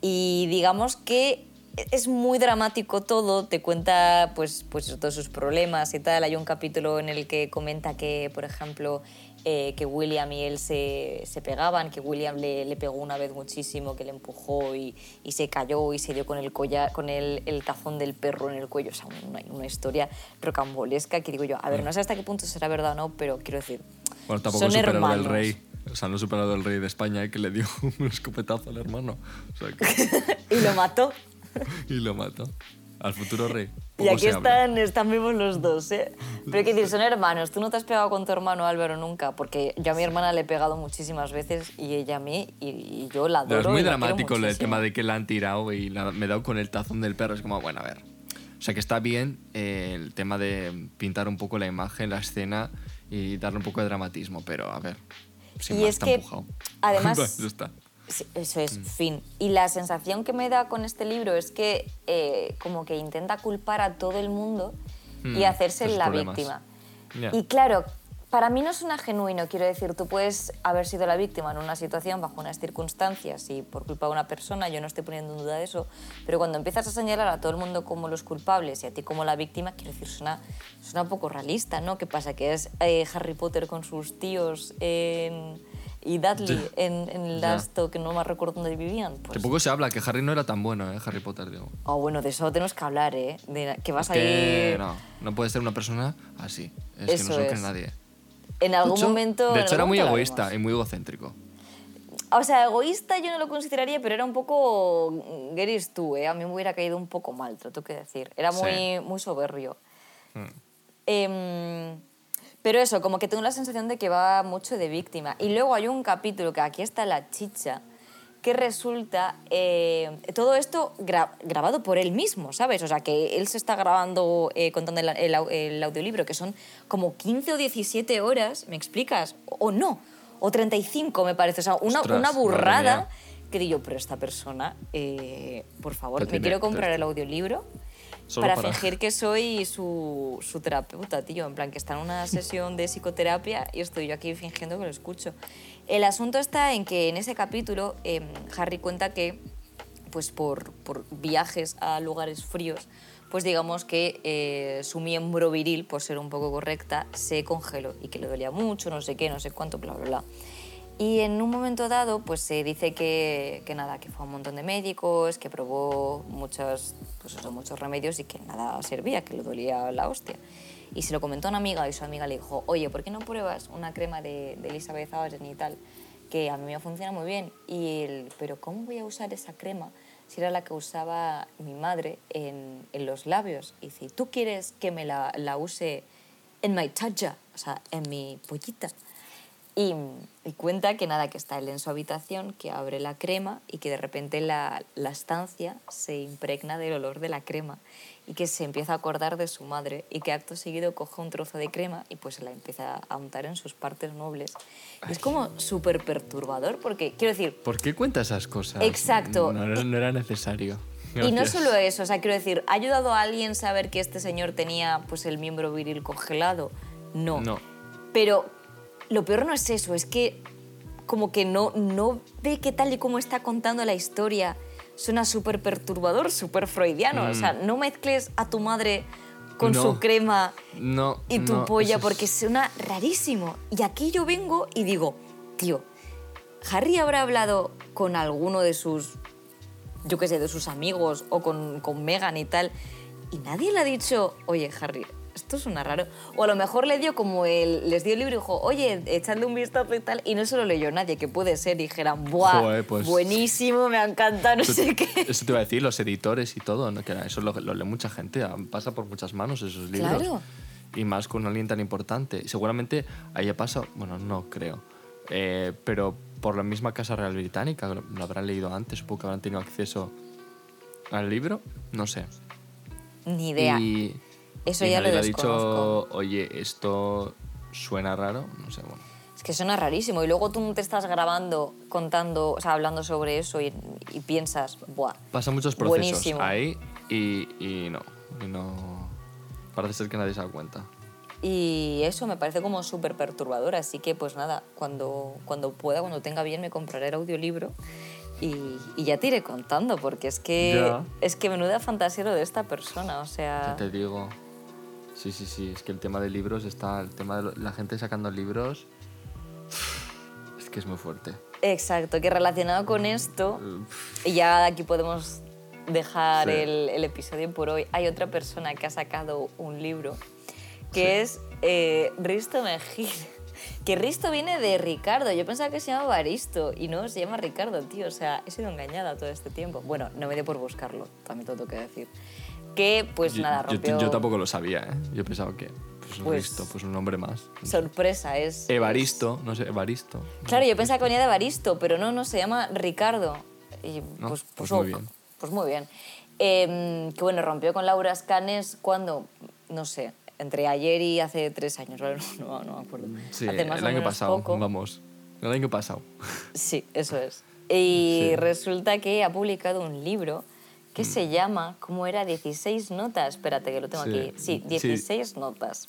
A: Y digamos que es muy dramático todo, te cuenta pues, pues todos sus problemas y tal. Hay un capítulo en el que comenta que, por ejemplo, eh, que William y él se, se pegaban, que William le, le pegó una vez muchísimo, que le empujó y, y se cayó y se dio con el, collar, con el, el tazón del perro en el cuello. O sea, una, una historia rocambolesca que digo yo, a ver, no sé hasta qué punto será verdad o no, pero quiero decir,
B: Bueno, tampoco
A: son hermanos.
B: del rey. O sea, no superado del rey de España eh, que le dio un escopetazo al hermano. O sea, que-
A: y lo mató.
B: y lo mató. Al futuro rey.
A: Y aquí están, están vivos los dos, ¿eh? Pero hay que decir, son hermanos. Tú no te has pegado con tu hermano Álvaro nunca, porque yo a mi hermana le he pegado muchísimas veces y ella a mí, y, y yo la adoro.
B: Pero es muy
A: y
B: dramático el tema de que la han tirado y la- me he dado con el tazón del perro. Es como, bueno, a ver. O sea que está bien eh, el tema de pintar un poco la imagen, la escena y darle un poco de dramatismo, pero a ver. sin
A: Y
B: más,
A: es
B: está
A: que,
B: empujado.
A: además-
B: está.
A: Sí, eso es,
B: Mm.
A: fin. Y la sensación que me da con este libro es que eh, como que intenta culpar a todo el mundo y
B: Mm,
A: hacerse
B: esos
A: la
B: problemas.
A: víctima.
B: Ya.
A: Y claro, para mí no suena genuino, quiero decir, tú puedes haber sido la víctima en una situación bajo unas circunstancias y por culpa de una persona, yo no estoy poniendo en duda eso, pero cuando empiezas a señalar a todo el mundo como los culpables y a ti como la víctima, quiero decir, suena, suena un poco realista, ¿no? ¿Qué pasa? Que es eh, Harry Potter con sus tíos en- y Dudley en, en el. Dasto, que no me recuerdo dónde vivían.
B: Que
A: Pues,
B: poco se habla, que Harry no era tan bueno, ¿eh? Harry Potter, digo.
A: oh, bueno, de eso tenemos que hablar, ¿eh? De que vas
B: Es que
A: ahí...
B: no, no puede ser una persona así. Es
A: Eso
B: que no se lo cree nadie.
A: En algún momento...
B: De hecho, era muy egoísta y muy egocéntrico.
A: O sea, egoísta yo no lo consideraría, pero era un poco mm, Geris tú, ¿eh? A mí me hubiera caído un poco mal, te lo tengo que decir. Era
B: Sí.
A: muy, muy soberbio. Em, pero eso, como que tengo la sensación de que va mucho de víctima. Y luego hay un capítulo que aquí está la chicha, que resulta eh, todo esto gra- grabado por él mismo, ¿sabes? O sea, que él se está grabando, eh, contando el, el el audiolibro, que son como 15 o 17 horas, ¿me explicas? O, o no, o 35 me parece, o sea, una,
B: Ostras,
A: una burrada que digo, pero esta persona, eh, por favor, me
B: tiene-
A: quiero comprar el audiolibro
B: Solo
A: para,
B: para-
A: fingir que soy su, su terapeuta, tío. En plan, que está en una sesión de psicoterapia y estoy yo aquí fingiendo que lo escucho. El asunto está en que en ese capítulo em, Harry cuenta que, pues por, por viajes a lugares fríos, pues digamos que eh, su miembro viril, por ser un poco correcta, se congeló y que le dolía mucho, no sé qué, no sé cuánto, bla, bla, bla. Y en un momento dado, pues se dice que, que nada, que fue a un montón de médicos, que probó muchos, pues eso, muchos remedios y que nada servía, que le dolía la hostia. Y se lo comentó a una amiga y su amiga le dijo, oye, ¿por qué no pruebas una crema de, de Elizabeth Arden y tal? Que a mí me funciona muy bien. Y él, pero ¿cómo voy a usar esa crema si era la que usaba mi madre en, en los labios? Y dice, ¿tú quieres que me la, la use en mi taja? O sea, en mi pollita. Y, y cuenta que nada, que está él en su habitación, que abre la crema y que de repente la, la estancia se impregna del olor de la crema y que se empieza a acordar de su madre y que acto seguido coge un trozo de crema y pues la empieza a untar en sus partes nobles. Es como súper perturbador porque, quiero decir,
B: ¿Por qué cuenta esas cosas?
A: Exacto.
B: No, no- no era necesario.
A: y no
B: Gracias.
A: solo eso, o sea, quiero decir, ¿ha ayudado a alguien saber que este señor tenía pues el miembro viril congelado? No.
B: No.
A: Pero lo peor no es eso, es que como que no, no ve que tal y como está contando la historia suena súper perturbador, súper freudiano. O sea, no mezcles a tu madre con
B: Mm. No.
A: su crema
B: No.
A: y tu
B: no,
A: polla
B: es-
A: porque suena rarísimo. Y aquí yo vengo y digo, tío, Harry habrá hablado con alguno de sus, yo qué sé, de sus amigos o con, con Megan y tal, y nadie le ha dicho, oye, Harry, esto suena raro. O a lo mejor le dio como el, les dio el libro y dijo, oye, echadle un vistazo y tal, y no se lo leyó nadie, que puede ser, dijeran, ¡buah!
B: Joder, pues-
A: Buenísimo, me encanta, no sé qué.
B: Eso te iba a decir, los editores y todo, ¿no? que eso lo, lo lee mucha gente, ah, pasa por muchas manos esos libros.
A: Claro.
B: Y más con alguien tan importante. Seguramente haya pasado, bueno, no creo, eh, pero por la misma Casa Real Británica, lo, lo habrán leído antes, supongo que habrán tenido acceso al libro, no sé.
A: Ni idea.
B: Y,
A: Eso
B: y
A: ya lo
B: ha dicho, oye, esto suena raro, no sé, bueno.
A: Es que suena rarísimo. Y luego tú no te estás grabando, contando, o sea, hablando sobre eso y, y piensas, ¡buah!
B: Pasan muchos procesos
A: Buenísimo.
B: ahí y, y no, y no... Parece ser que nadie se da cuenta.
A: Y eso me parece como súper perturbador. Así que, pues nada, cuando, cuando pueda, cuando tenga bien, me compraré el audiolibro y, y ya te iré contando, porque es que,
B: Ya.
A: es que menuda fantasía lo de esta persona. O
B: Ya
A: sea,
B: te digo. Sí, sí, sí. Es que el tema de libros está. El tema de lo- la gente sacando libros. Es que es muy fuerte.
A: exacto, que relacionado con esto, y ya aquí podemos dejar
B: Sí.
A: el, el episodio por hoy, hay otra persona que ha sacado un libro que es eh, Risto Mejía. Que Risto viene de Ricardo. Yo pensaba que se llamaba Aristo y no, se llama Ricardo, tío. O sea, he sido engañada todo este tiempo. Bueno, no me dio por buscarlo, también todo tengo que decir. Que, pues
B: Yo-
A: nada,
B: yo,
A: rompió...
B: yo tampoco lo sabía, ¿eh? Yo pensaba que. Pues,
A: Pues-
B: Risto, pues un nombre más.
A: Sorpresa, es...
B: Evaristo, no sé, Evaristo.
A: Claro, yo pensaba que venía de Baristo, pero no, no, se llama Ricardo. Y
B: No,
A: pues,
B: pues
A: oh,
B: muy bien.
A: Pues muy bien. Eh, que bueno, rompió con Laura Escanes cuando, no sé, entre ayer y hace tres años, ¿vale? No, no, me acuerdo.
B: Sí,
A: hace más
B: el
A: o
B: año
A: menos
B: pasado,
A: poco.
B: vamos. El año pasado.
A: Sí, eso es. Y
B: Sí.
A: resulta que ha publicado un libro que
B: Mm.
A: se llama, ¿cómo era? 16 notas. Espérate, que lo tengo
B: Sí.
A: aquí. Sí,
B: Sí.
A: 16 notas.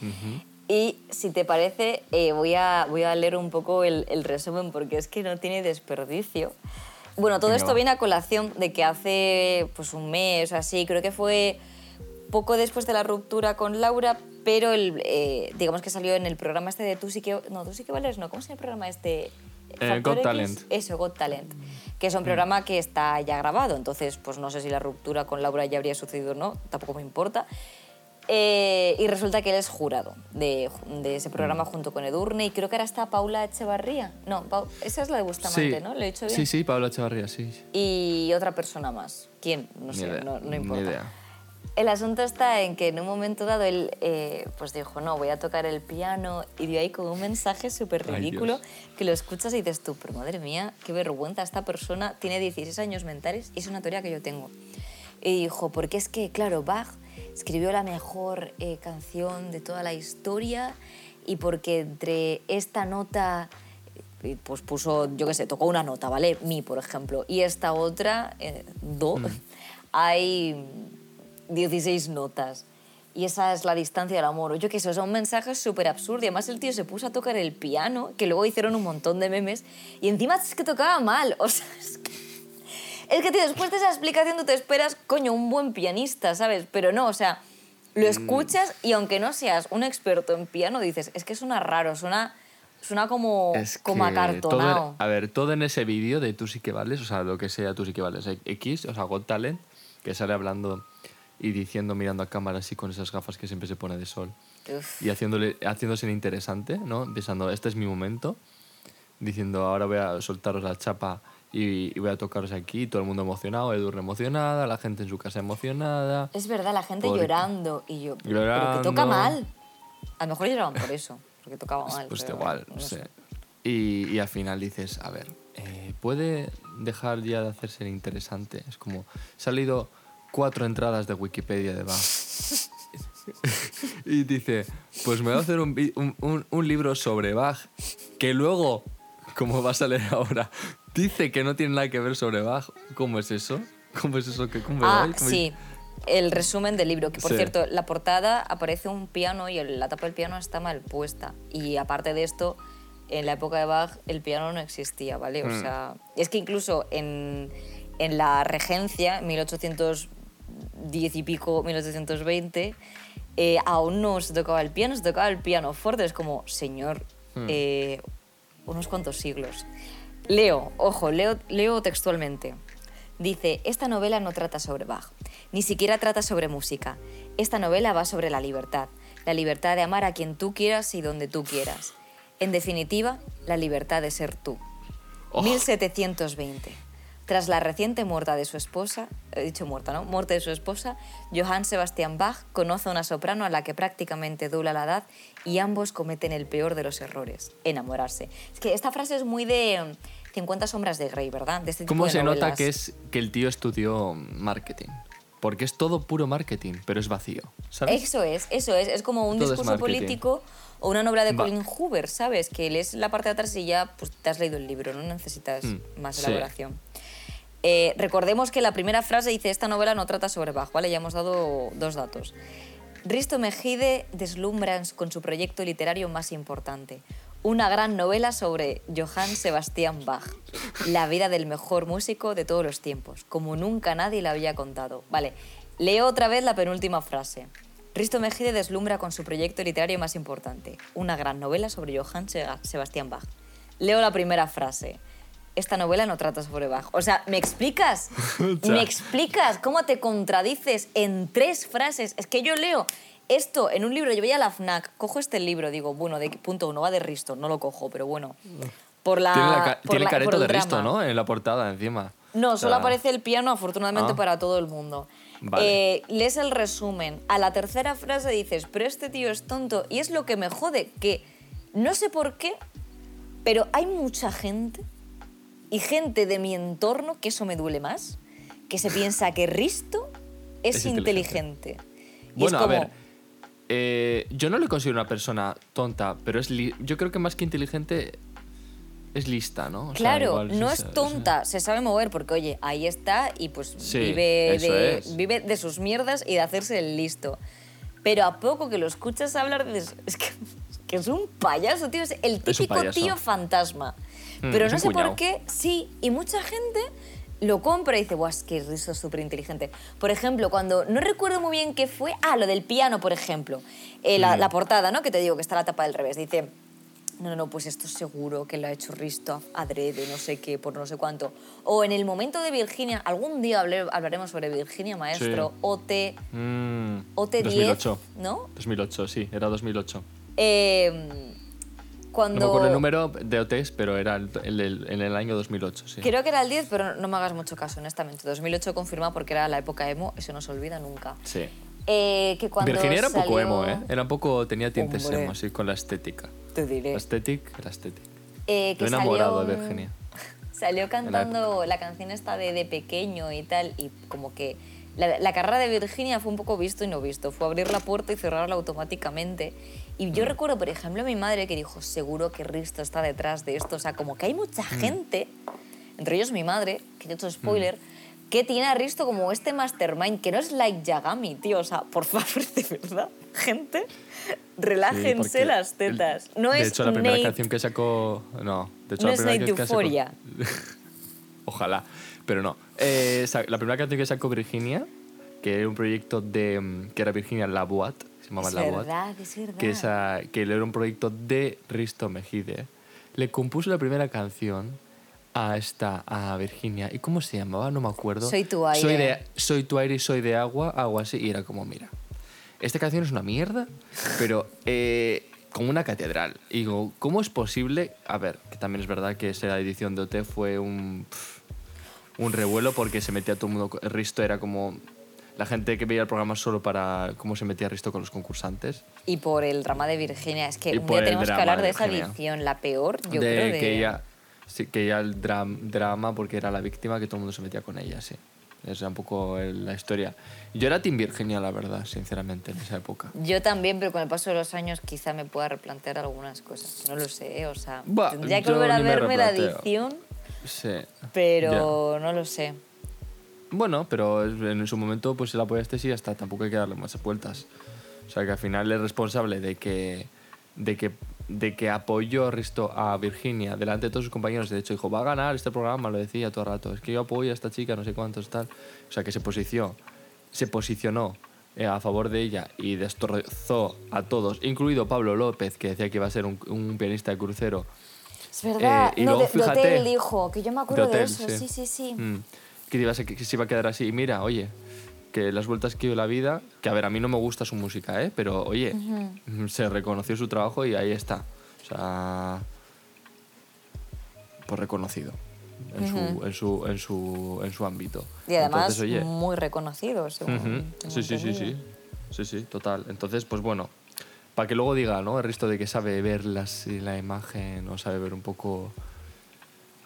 B: Ujú.
A: Y si te parece, eh, voy, a, voy a leer un poco el, el resumen porque es que no tiene desperdicio. Bueno, todo
B: Venga,
A: esto
B: va.
A: viene a colación de que hace pues, un mes o así, creo que fue poco después de la ruptura con Laura, pero el, eh, digamos que salió en el programa este de Tú sí que... No, Tú sí que vales, no. ¿Cómo se llama el programa este?
B: Eh, Got
A: X.
B: Talent.
A: Eso, Got Talent. Que es un programa que está ya grabado, entonces pues no sé si la ruptura con Laura ya habría sucedido o no, tampoco me importa. Eh, y resulta que él es jurado de, de ese
B: Mm.
A: programa junto con Edurne y creo que ahora está Paula Echevarría. No, Pau- esa es la de Bustamante,
B: Sí.
A: ¿no? ¿Lo he dicho bien?
B: Sí, sí, Pablo Echevarría, sí.
A: Y otra persona más. ¿Quién? No
B: Ni
A: sé,
B: idea,
A: no, no
B: ni
A: importa.
B: idea.
A: El asunto está en que en un momento dado él eh, pues dijo, no, voy a tocar el piano y dio ahí con un mensaje súper ridículo que lo escuchas y dices tú, pero madre mía, qué vergüenza, esta persona tiene 16 años mentales y es una teoría que yo tengo. Y dijo, porque es que, claro, Bach escribió la mejor eh, canción de toda la historia y porque entre esta nota, eh, pues puso, yo qué sé, tocó una nota, ¿vale? Mi, por ejemplo, y esta otra, eh, do, hay 16 notas. Y esa es la distancia del amor. O yo qué sé, son mensajes súper absurdos. Y además el tío se puso a tocar el piano, que luego hicieron un montón de memes, y encima es que tocaba mal. O sea, es que... Es que, tío, después de esa explicación tú te esperas, coño, un buen pianista, ¿sabes? Pero no, o sea,
B: Mm.
A: lo escuchas y aunque no seas un experto en piano, dices, es que suena raro, suena, suena como,
B: Es
A: como
B: que todo
A: acartonado.
B: en- a ver, todo en ese vídeo de Tú sí que vales, o sea, lo que sea Tú sí que vales X, o sea, Got Talent, que sale hablando y diciendo, mirando a cámara así con esas gafas que siempre se pone de sol
A: Uf.
B: y haciéndole, haciéndose interesante, ¿no? Pensando, este es mi momento, diciendo, ahora voy a soltaros la chapa y, y voy a tocaros aquí, todo el mundo emocionado, Edurne emocionada, la gente en su casa emocionada.
A: Es verdad, la gente
B: Porque-
A: llorando. Y yo, pero, pero
B: Llorando.
A: que toca mal. A lo mejor lloraban por eso, porque tocaba mal.
B: Pues
A: pero
B: igual,
A: no sé.
B: Y, y al final dices, a ver, eh, ¿puede dejar ya de hacerse interesante? Es como, se han leído cuatro entradas de Wikipedia de Bach. y dice, pues me voy a hacer un, un, un- un libro sobre Bach, que luego, como vas a leer ahora, dice que no tiene nada que ver sobre Bach. ¿Cómo es eso? ¿Cómo es eso? que
A: Ah, sí. El resumen del libro, que por
B: Sí.
A: cierto, la portada aparece un piano y la tapa del piano está mal puesta. Y aparte de esto, en la época de Bach el piano no existía, ¿vale? O
B: Mm.
A: sea, es que incluso en, en la regencia, 1810 y pico, 1820, eh, aún no se tocaba el piano, se tocaba el piano fuerte. Es como, señor,
B: Mm.
A: eh, unos cuantos siglos. Leo, ojo, leo, leo textualmente. Dice, esta novela no trata sobre Bach, ni siquiera trata sobre música. Esta novela va sobre la libertad, la libertad de amar a quien tú quieras y donde tú quieras. En definitiva, la libertad de ser tú.
B: Oh.
A: 1720. Tras la reciente muerte de su esposa, he dicho muerta, ¿no? Muerte de su esposa, Johann Sebastian Bach conoce a una soprano a la que prácticamente dobla la edad y ambos cometen el peor de los errores, enamorarse. Es que esta frase es muy de mm, 50 sombras de Grey, ¿verdad? De este tipo
B: ¿Cómo
A: de
B: se nota que, es, que el tío estudió marketing? Porque es todo puro marketing, pero es vacío, ¿sabes?
A: Eso es, eso es. Es como un
B: Todo
A: discurso político o una novela de
B: Va.
A: Colin Hoover, ¿sabes? Que lees la parte de atrás y ya pues, te has leído el libro, no necesitas
B: Mm,
A: más
B: sí.
A: Eh, recordemos que la primera frase dice, esta novela no trata sobre Bach, ¿vale? Ya hemos dado dos datos. Risto Mejide deslumbra con su proyecto literario más importante, una gran novela sobre Johann Sebastian Bach, la vida del mejor músico de todos los tiempos, como nunca nadie la había contado. Vale, leo otra vez la penúltima frase. Risto Mejide deslumbra con su proyecto literario más importante, una gran novela sobre Johann Sebastian Bach. Leo la primera frase. Esta novela no trata sobre Bach. O sea, ¿me explicas? ¿Me explicas cómo te contradices en tres frases? Es que yo leo Esto en un libro, yo veía la FNAC, cojo este libro, digo, bueno, de punto uno va de Risto, no lo cojo, pero bueno. Por la.
B: tiene la ca-
A: por
B: tiene
A: la-
B: careto
A: por
B: de Risto. ¿no? En la portada encima.
A: No,
B: O
A: solo
B: sea,
A: aparece el piano, afortunadamente
B: Ah.
A: para todo el mundo.
B: Vale.
A: Eh, lees el resumen. A la tercera frase dices, pero este tío es tonto. Y es lo que me jode, que no sé por qué, pero hay mucha gente, y gente de mi entorno, que eso me duele más, que se piensa que Risto es,
B: Es
A: inteligente.
B: inteligente.
A: Y
B: Bueno,
A: es como,
B: a ver. eh, yo no le considero una persona tonta, pero es li- yo creo que más que inteligente es lista, ¿no? O sea,
A: Claro,
B: igual
A: no es tonta, se sabe mover porque, oye, ahí está y pues
B: Sí,
A: vive, de, vive de sus mierdas y de hacerse el listo. Pero a poco que lo escuchas hablar, dices, es que, es que es un payaso, tío, es el típico tío fantasma.
B: Mm,
A: Pero no sé por
B: cuñao.
A: qué, sí, y mucha gente lo compra y dice, Buah, es que esto es súper inteligente. Por ejemplo, cuando, no recuerdo muy bien qué fue, ah, lo del piano, por ejemplo, Eh, la,
B: Mm.
A: la portada, ¿no? Que te digo que está la tapa del revés, dice... No, no, no, pues esto seguro que lo ha hecho Risto adrede, no sé qué, por no sé cuánto. O en el momento de Virginia, algún día hable- hablaremos sobre Virginia Maestro,
B: Sí.
A: OT,
B: Mm,
A: OT10,
B: 2008.
A: ¿no?
B: 2008, sí, era 2008.
A: Eh, cuando...
B: No acuerdo el número de OTs, pero era el, el- el- en el año 2008, sí.
A: Creo que era el 10, pero no me hagas mucho caso, honestamente. 2008 confirma porque era la época emo, eso no se olvida nunca.
B: Sí.
A: Eh, que cuando
B: Virginia era un poco
A: salió-
B: emo, ¿eh? Era un poco, tenía tintes
A: Hombre.
B: emo, así, con la estética.
A: Te diré.
B: La estética, la estética.
A: Eh, que
B: Estoy enamorado
A: salió,
B: de Virginia.
A: Salió cantando la canción esta de, de pequeño y tal, y como que la, la carrera de Virginia fue un poco visto y no visto. Fue abrir la puerta y cerrarla automáticamente. Y
B: Mm.
A: yo recuerdo, por ejemplo, a mi madre que dijo, seguro que Risto está detrás de esto. O sea, como que hay mucha
B: Mm.
A: gente, entre ellos mi madre, que yo he hecho spoiler, que tiene a Risto como este mastermind, que no es like Yagami, tío. O sea, por favor, de verdad, gente,
B: Sí,
A: relájense
B: porque
A: las
B: el-
A: tetas. no
B: de
A: es
B: hecho, la primera
A: Nate
B: canción que sacó. No, de hecho,
A: No
B: la
A: es
B: primera
A: Nate
B: canción que sacó-
A: Euphoria.
B: Ojalá, pero no. Eh, la primera canción que sacó Virginia, que era un proyecto de. mm, que era Virginia Laboat, se llamaba
A: Es
B: Laboat.
A: verdad, es verdad.
B: que, esa, que era un proyecto de Risto Mejide, le compuso la primera canción a esta, a Virginia. ¿Y cómo se llamaba? No me acuerdo.
A: Soy tu aire.
B: Soy, de, soy tu aire y soy de agua, algo así. Y era como, mira, esta canción es una mierda, pero eh, como una catedral. Y digo, ¿cómo es posible? A ver, que también es verdad que esa edición de OT fue un, un revuelo porque se metía todo el mundo. Risto era como... La gente que veía el programa solo para cómo se metía Risto con los concursantes.
A: Y por el drama de Virginia. Es que un día tenemos que
B: drama
A: hablar
B: de
A: de esa edición, la peor, yo
B: de
A: creo. De...
B: que ella sí, que ella el dram- drama porque era la víctima que todo el mundo se metía con ella sí esa es un poco la historia yo era Team Virginia la verdad sinceramente en esa época
A: Yo también, pero con el paso de los años quizá me pueda replantear algunas cosas. No lo sé, o sea,
B: Buah,
A: tendría que volver a verme la edición,
B: sí
A: pero no lo sé.
B: Bueno pero en su momento pues se la apoyaste y ya está tampoco hay que darle más vueltas. O sea que al final es responsable de que de que de que apoyó a Risto a Virginia delante de todos sus compañeros. De hecho dijo va a ganar este programa lo decía todo el rato. Es que yo apoyo a esta chica no sé cuántos tal o sea que se posicionó se posicionó eh, a favor de ella y destrozó a todos incluido Pablo López que decía que iba a ser un, un pianista de crucero.
A: Es verdad,
B: Eh, y
A: no,
B: luego
A: de, de
B: fíjate-
A: hotel dijo, que yo me acuerdo de,
B: hotel,
A: eso, sí, sí, sí.
B: Mm. Que, se iba a quedar así. Mira, oye, que las vueltas que dio la vida, que a ver, a mí no me gusta su música, ¿eh? Pero oye, se reconoció su trabajo y ahí está. O sea, pues reconocido en, su, en, su, en, su, en su ámbito.
A: Y además
B: Entonces, oye,
A: muy reconocido, según
B: Sí, sí, sí, sí. Sí, sí, total. Entonces, pues bueno, para que luego diga, ¿no? El resto de que sabe ver las, la imagen o sabe ver un poco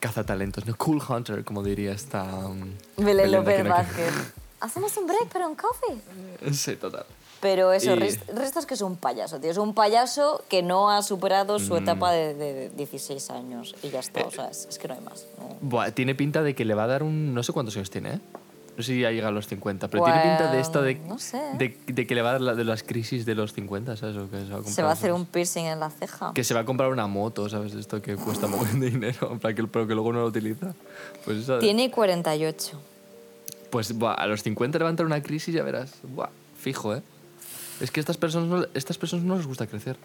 B: cazatalentos, ¿no? Cool Hunter, como diría esta... um,
A: Belén López Vázquez. Hacemos un break para un coffee.
B: Sí, total.
A: Pero eso,
B: Y-
A: es que es un payaso, tío. Es un payaso que no ha superado
B: Mm.
A: su etapa de, de 16 años. Y ya está, o sea, es, es que no hay más. ¿no?
B: Buah, tiene pinta de que le va a dar un... No sé cuántos años tiene, ¿eh? No sé si ya llega a los 50, pero
A: Pues,
B: tiene pinta de esto de,
A: no sé.
B: de, de que le va a dar la- de las crisis de los 50, ¿sabes? O que se va a,
A: Se va a hacer
B: unos-
A: un piercing en la ceja.
B: Que se va a comprar una moto, ¿sabes? Esto que cuesta un montón de dinero, plan que, pero que luego no lo utiliza. Pues esa-
A: Tiene 48.
B: Pues buah, a los 50 levantar una crisis, ya verás. Buah, fijo, ¿eh? Es que a estas personas, no, estas personas no les gusta crecer.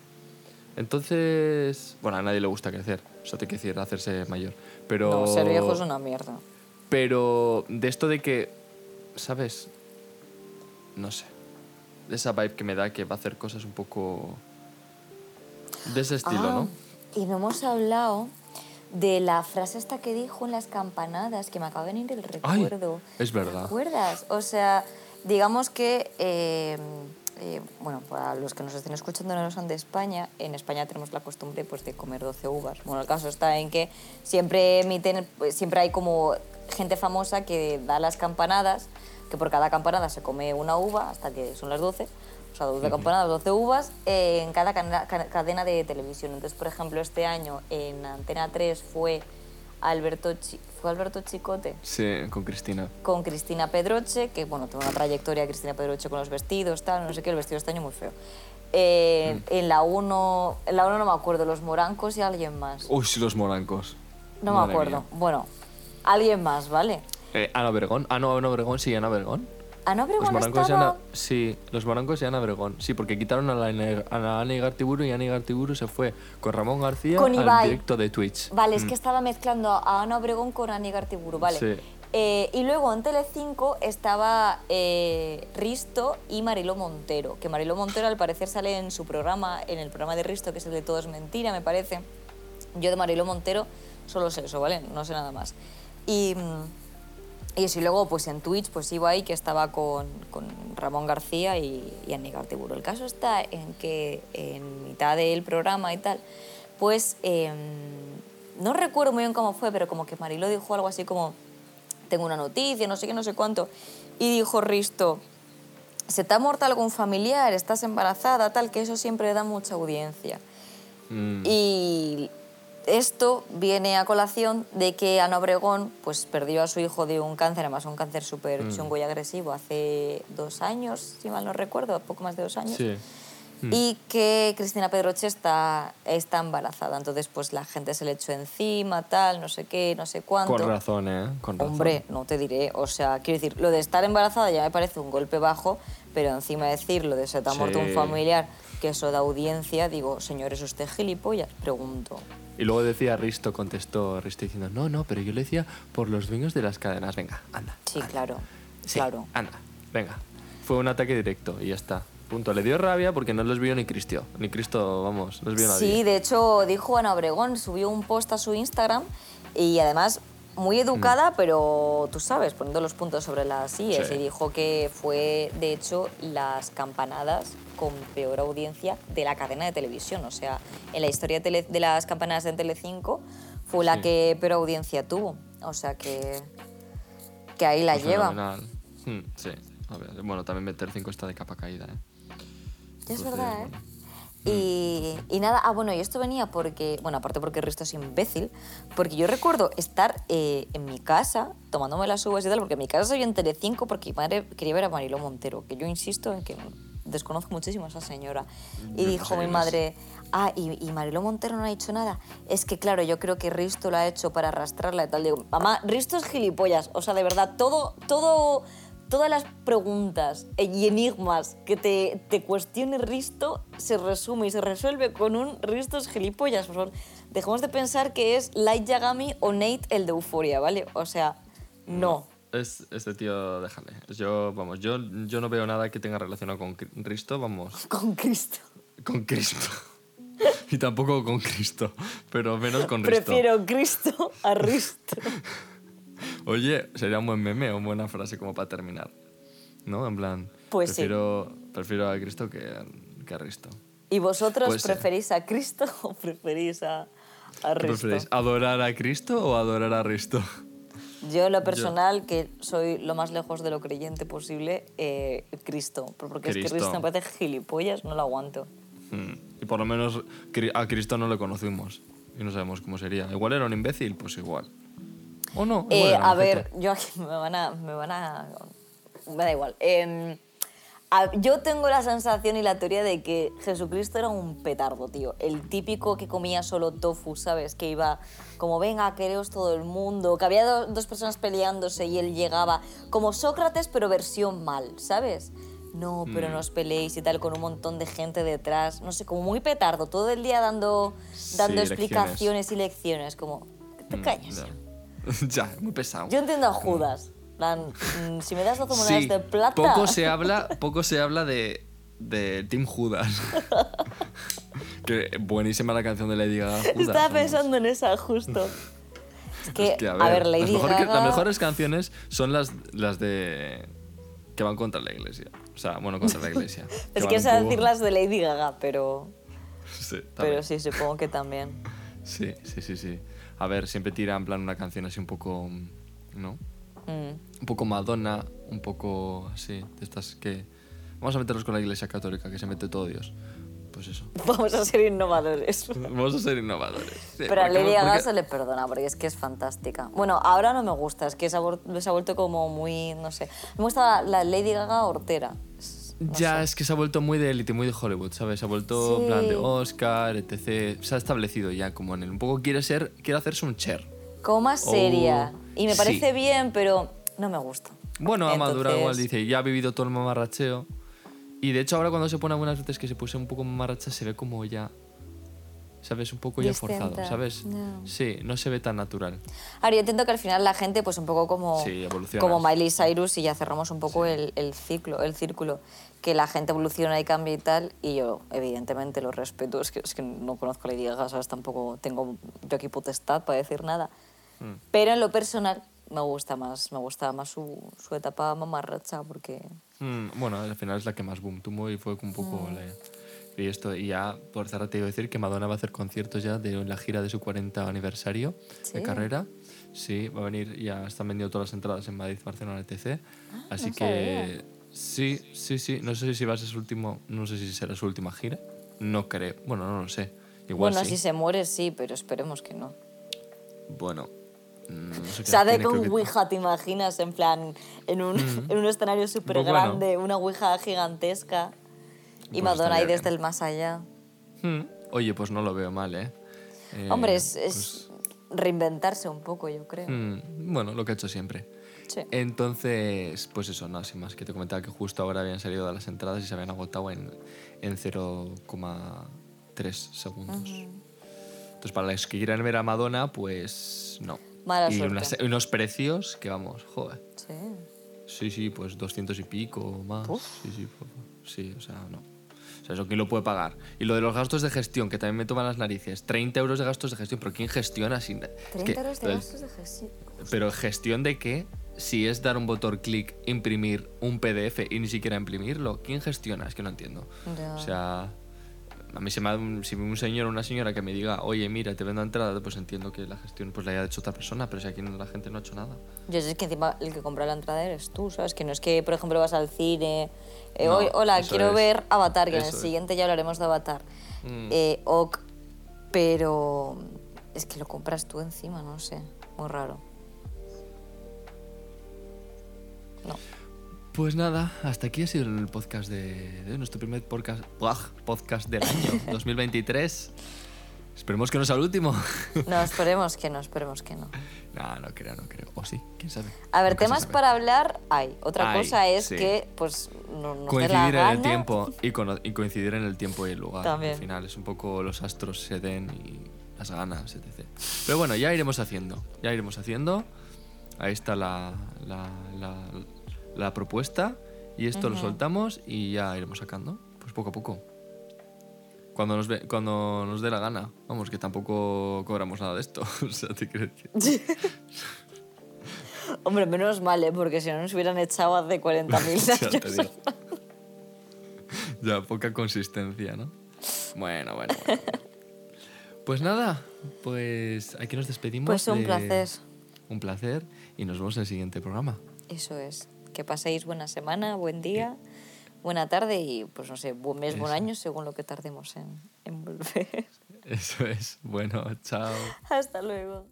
B: Entonces, bueno, a nadie le gusta crecer. O sea, te quiero decir, hacerse mayor. Pero,
A: No, ser viejo es una mierda.
B: Pero de esto de que, ¿sabes? No sé. esa vibe que me da que va a hacer cosas un poco de ese estilo,
A: Ah,
B: ¿no?
A: Y no hemos hablado de la frase esta que dijo en las campanadas, que me acaba de venir el
B: Ay,
A: recuerdo.
B: es verdad.
A: ¿Te acuerdas? O sea, digamos que, eh, eh, bueno, para los que nos estén escuchando no son de España, en España tenemos la costumbre pues, de comer 12 uvas. Bueno, el caso está en que siempre emiten, pues, siempre hay como gente famosa que da las campanadas, que por cada campanada se come una uva hasta que son las 12. O sea, 12 campanadas, 12 uvas, eh, en cada cadena de televisión. Entonces, por ejemplo, este año en Antena 3 fue Alberto, Chi- ¿fue Alberto Chicote
B: Sí, con Cristina.
A: con Cristina Pedroche, que bueno, tiene una trayectoria Cristina Pedroche con los vestidos, tal, no sé qué, el vestido este año muy feo. Eh,
B: Mm.
A: En la 1, en la 1 no me acuerdo, los morancos y alguien más.
B: Uy, sí, los morancos.
A: No
B: Madre
A: me acuerdo.
B: mía.
A: Bueno, alguien más, ¿vale?
B: Eh, Ana Obregón. Ah, no, Ana Obregón, sí, Ana Obregón.
A: Ana
B: Los
A: Obregón
B: morancos y
A: estaba...
B: Ana... Sí, los morancos y Ana Obregón. Sí, porque quitaron a, la, a la Ana Igartiburu y Ana Igartiburu se fue con Ramón García
A: Con
B: al
A: Ibai.
B: directo de Twitch.
A: Vale, es
B: Mm.
A: que estaba mezclando a Ana Obregón con Ani Gartiburu, vale.
B: Sí.
A: Eh, y luego en Telecinco estaba eh, Risto y Marilo Montero, que Marilo Montero al parecer sale en su programa, en el programa de Risto, que es el de Todo es Mentira, me parece. Yo de Marilo Montero solo sé eso, ¿vale? No sé nada más. Y, y eso, y luego pues en Twitch pues iba ahí que estaba con, con Ramón García y, y Ani Gartiburu. El caso está en que en mitad del programa y tal, pues em, no recuerdo muy bien cómo fue, pero como que Marilo dijo algo así como, tengo una noticia, no sé qué, no sé cuánto, y dijo Risto, se te ha muerto algún familiar, estás embarazada, tal, que eso siempre da mucha audiencia.
B: Mm.
A: Y esto viene a colación de que Ana Obregón pues, perdió a su hijo de un cáncer, además un cáncer súper
B: Mm.
A: chungo y agresivo, hace dos años, si mal no recuerdo, poco más de dos años.
B: Sí. Mm.
A: Y que Cristina Pedroche está, está embarazada. Entonces, pues la gente se le echó encima, tal, no sé qué, no sé cuánto.
B: Con razón, ¿eh? Con razón.
A: Hombre, no te diré. O sea, quiero decir, lo de estar embarazada ya me parece un golpe bajo, pero encima decir lo de se te ha muerto un familiar, que eso da audiencia, digo, señor, ¿es usted gilipollas? Pregunto.
B: Y luego decía Risto, contestó Risto diciendo, no, no, pero yo le decía por los dueños de las cadenas. Venga, anda.
A: Sí,
B: anda.
A: claro.
B: Sí,
A: Claro.
B: anda, venga. Fue un ataque directo y ya está. Punto. Le dio rabia porque no los vio ni Cristo. Ni Cristo, vamos, no los vio nadie.
A: Sí, de hecho, dijo Ana Obregón, subió un post a su Instagram y además muy educada, pero tú sabes, poniendo los puntos sobre las IES.
B: Sí.
A: Y dijo que fue, de hecho, las campanadas con peor audiencia de la cadena de televisión. O sea, en la historia de, Tele- de las campanadas de Telecinco fue la
B: Sí.
A: que peor audiencia tuvo. O sea que, que ahí la
B: Pues
A: lleva.
B: Hmm, sí. A ver, bueno, también 5 está de capa caída, ¿eh?
A: Es
B: Entonces,
A: verdad, ¿eh?
B: bueno.
A: Y, y nada, ah, bueno, y esto venía porque, bueno, aparte porque Risto es imbécil, porque yo recuerdo estar eh, en mi casa tomándome las uvas y tal, porque en mi casa soy en Telecinco porque mi madre quería ver a Mariló Montero, que yo insisto en que desconozco muchísimo a esa señora. Y
B: Yo no
A: dijo mi madre, ah, y, y Mariló Montero no ha dicho nada. Es que claro, yo creo que Risto lo ha hecho para arrastrarla y tal. Digo, mamá, Risto es gilipollas, o sea, de verdad, todo, todo todas las preguntas y enigmas que te, te cuestione Risto se resume y se resuelve con un Risto es gilipollas. Por favor, dejemos de pensar que es Light Yagami o Nate el de Euforia, ¿vale? O sea, no.
B: Es, este tío, déjale. Yo, vamos, yo, yo no veo nada que tenga relacionado con Cri- Risto, vamos,
A: Con Cristo.
B: con Cristo. y tampoco con Cristo, pero menos con Risto.
A: Prefiero Cristo a Risto.
B: Oye, sería un buen meme o una buena frase como para terminar. ¿No? En plan,
A: Pues sí.
B: prefiero, prefiero a Cristo que, que a Risto.
A: ¿Y vosotros
B: Pues sí.
A: preferís a Cristo o preferís a, a
B: ¿Qué
A: Risto?
B: preferís? ¿Adorar a Cristo o adorar a Risto?
A: Yo, en lo personal, que soy lo más lejos de lo creyente posible, eh, Cristo. Porque es que
B: Cristo.
A: Cristo me parece gilipollas, no lo aguanto.
B: Hmm. Y por lo menos a Cristo no le conocimos. Y no sabemos cómo sería. Igual era un imbécil, pues igual. O no.
A: Eh,
B: un
A: a ver, yo aquí me van a... Me, van a, me da igual. Em, yo tengo la sensación y la teoría de que Jesucristo era un petardo, tío. El típico que comía solo tofu, ¿sabes? Que iba como, venga, quereos todo el mundo. Que había do- dos personas peleándose y él llegaba como Sócrates, pero versión mal, ¿sabes? No, pero
B: Mm.
A: no os peleéis y tal, con un montón de gente detrás. No sé, como muy petardo. Todo el día dando, dando
B: Sí, lecciones.
A: explicaciones y lecciones. Como, te
B: Mm. ya. muy pesado.
A: Yo entiendo a Judas. Plan, mm, si me das 12 monedas
B: Sí,
A: de plata.
B: Poco se habla, poco se habla de, de Team Judas. que buenísima la canción de Lady Gaga. Judas,
A: Estaba pensando en esa justo. Es que,
B: Es que,
A: a, ver,
B: las,
A: Lady
B: que-
A: Gaga...
B: las mejores canciones son las, las de. que van contra la iglesia. O sea, bueno, contra la iglesia.
A: Es que
B: poco-
A: decir las de Lady Gaga, pero,
B: Sí,
A: pero sí, supongo que también.
B: sí, sí, sí, sí. A ver, siempre tira en plan una canción así un poco. ¿No?
A: Mm.
B: Un poco Madonna, un poco así, de estas que. Vamos a meterlos con la iglesia católica, que se mete todo Dios. Pues eso.
A: Vamos a ser innovadores.
B: Vamos a ser innovadores. Sí,
A: Pero a Lady Gaga
B: porque-
A: se le perdona porque es que es fantástica. Bueno, ahora no me gusta, es que se ha, vol- se ha vuelto como muy, no sé. Me gusta la Lady Gaga hortera. Es- no
B: Ya,
A: sé.
B: es que se ha vuelto muy de élite, muy de Hollywood, ¿sabes? Se ha vuelto en plan de
A: Sí.
B: Oscar, etc. Se ha establecido ya como en el... Un poco quiere ser... Quiere hacerse un Cher.
A: Como más seria. Y me
B: sí.
A: parece bien, pero no me gusta.
B: Bueno, ha madurado igual, dice, ya ha vivido todo el mamarracheo. Y de hecho ahora cuando se pone algunas veces que se puso un poco mamarracha se ve como ya... ¿Sabes? Un poco ya forzado,
A: Distinta,
B: ¿sabes?
A: ya.
B: Sí, no se ve tan natural.
A: Ahora, yo entiendo que al final la gente, pues un poco como,
B: Sí, evoluciona.
A: como Miley Cyrus, y ya cerramos un poco el, el ciclo, el círculo, que la gente evoluciona y cambia y tal, y yo, evidentemente, lo respeto. Es que, es que no conozco a Lady Gaga, ¿sabes? Tampoco tengo yo aquí potestad para decir nada.
B: Mm.
A: Pero en lo personal, me gusta más, me gusta más su, su etapa mamarracha, porque...
B: Mm, bueno, al final es la que más boom tuvo y fue un poco
A: Mm.
B: la- Y esto, y ya por cerrar te iba a decir que Madonna va a hacer conciertos ya de la gira de su 40 aniversario de
A: Sí.
B: carrera. Sí, va a venir, ya están vendiendo todas las entradas en Madrid, Barcelona, etc. Así
A: Ah, no
B: que sí, sí, sí. No sé si va a ser su último, no sé si será su última gira. No creo, bueno, no lo sé. Igual
A: bueno,
B: sí.
A: si se muere, sí, pero esperemos que no.
B: Bueno, no sé tiene,
A: con Ouija, ¿te imaginas? En plan, en un, en un escenario súper
B: Pues bueno.
A: grande, una Ouija gigantesca. Y
B: Pues
A: Madonna ahí desde
B: bien.
A: el más allá.
B: Mm, Oye, pues no lo veo mal, ¿eh? Eh,
A: Hombre, es,
B: pues,
A: es reinventarse un poco, yo creo.
B: mm, bueno, lo que ha hecho siempre.
A: Sí.
B: Entonces, pues eso, no, sin más, que te comentaba que justo ahora habían salido de las entradas y se habían agotado en, en 0,3 segundos. Entonces, para los que quieran ver a Madonna, pues no.
A: Mala
B: y unas- unos precios que vamos, joder.
A: Sí.
B: Sí, sí, pues 200 y pico o más.
A: Uf.
B: Sí, sí, pues, sí, o sea, no. O sea, eso quién lo puede pagar. Y lo de los gastos de gestión, que también me toman las narices. 30 euros de gastos de gestión, pero ¿quién gestiona sin...?
A: 30 euros de
B: lo del-
A: gastos de gestión.
B: pero gestión de qué? Si es dar un botón clic, imprimir un PDF y ni siquiera imprimirlo, ¿quién gestiona? Es que no entiendo.
A: Ya.
B: O sea, a mí se me un, si un señor o una señora que me diga, oye, mira, te vendo entrada, pues entiendo que la gestión pues la haya hecho otra persona, pero si aquí la gente no ha hecho nada.
A: Yo sé que encima el que compra la entrada eres tú, ¿sabes? Que no es que, por ejemplo, vas al cine. eh,
B: No,
A: hoy, hola,
B: eso
A: quiero
B: es.
A: ver Avatar, que en el
B: Eso es.
A: siguiente ya hablaremos de Avatar.
B: Mm.
A: Eh, ok, pero es que lo compras tú encima, no sé. Muy raro. No.
B: Pues nada, hasta aquí ha sido el podcast de, de nuestro primer podcast, podcast del año 2023. Esperemos que no sea el último.
A: No, esperemos que no, esperemos que no.
B: no, no creo, no creo. O sí, quién sabe.
A: A ver,
B: Nunca
A: temas para hablar hay. Otra
B: Hay,
A: cosa es
B: sí.
A: que, pues, no, nos dé la
B: coincidir en el tiempo y, cono- y coincidir en el tiempo y el lugar.
A: También.
B: Al final es un poco los astros se den y las ganas, etc. Pero bueno, ya iremos haciendo. Ya iremos haciendo. Ahí está la, la, la- la propuesta. Y esto lo soltamos y ya iremos sacando. Pues poco a poco. Cuando nos, ve- cuando nos dé la gana. Vamos, que tampoco cobramos nada de esto. o sea, te quiero decir.
A: Hombre, menos mal, ¿eh? porque si no nos hubieran echado hace 40.000
B: Ya te
A: años.
B: ya, poca consistencia, ¿no? Bueno, bueno, bueno. Pues nada, pues aquí nos despedimos.
A: Pues un
B: de-
A: placer.
B: Un placer y nos vemos en el siguiente programa.
A: Eso es. Que paséis buena semana, buen día, buena tarde y, pues no sé, buen mes, buen año, según lo que tardemos en, en volver.
B: Eso es. Bueno, chao.
A: Hasta luego.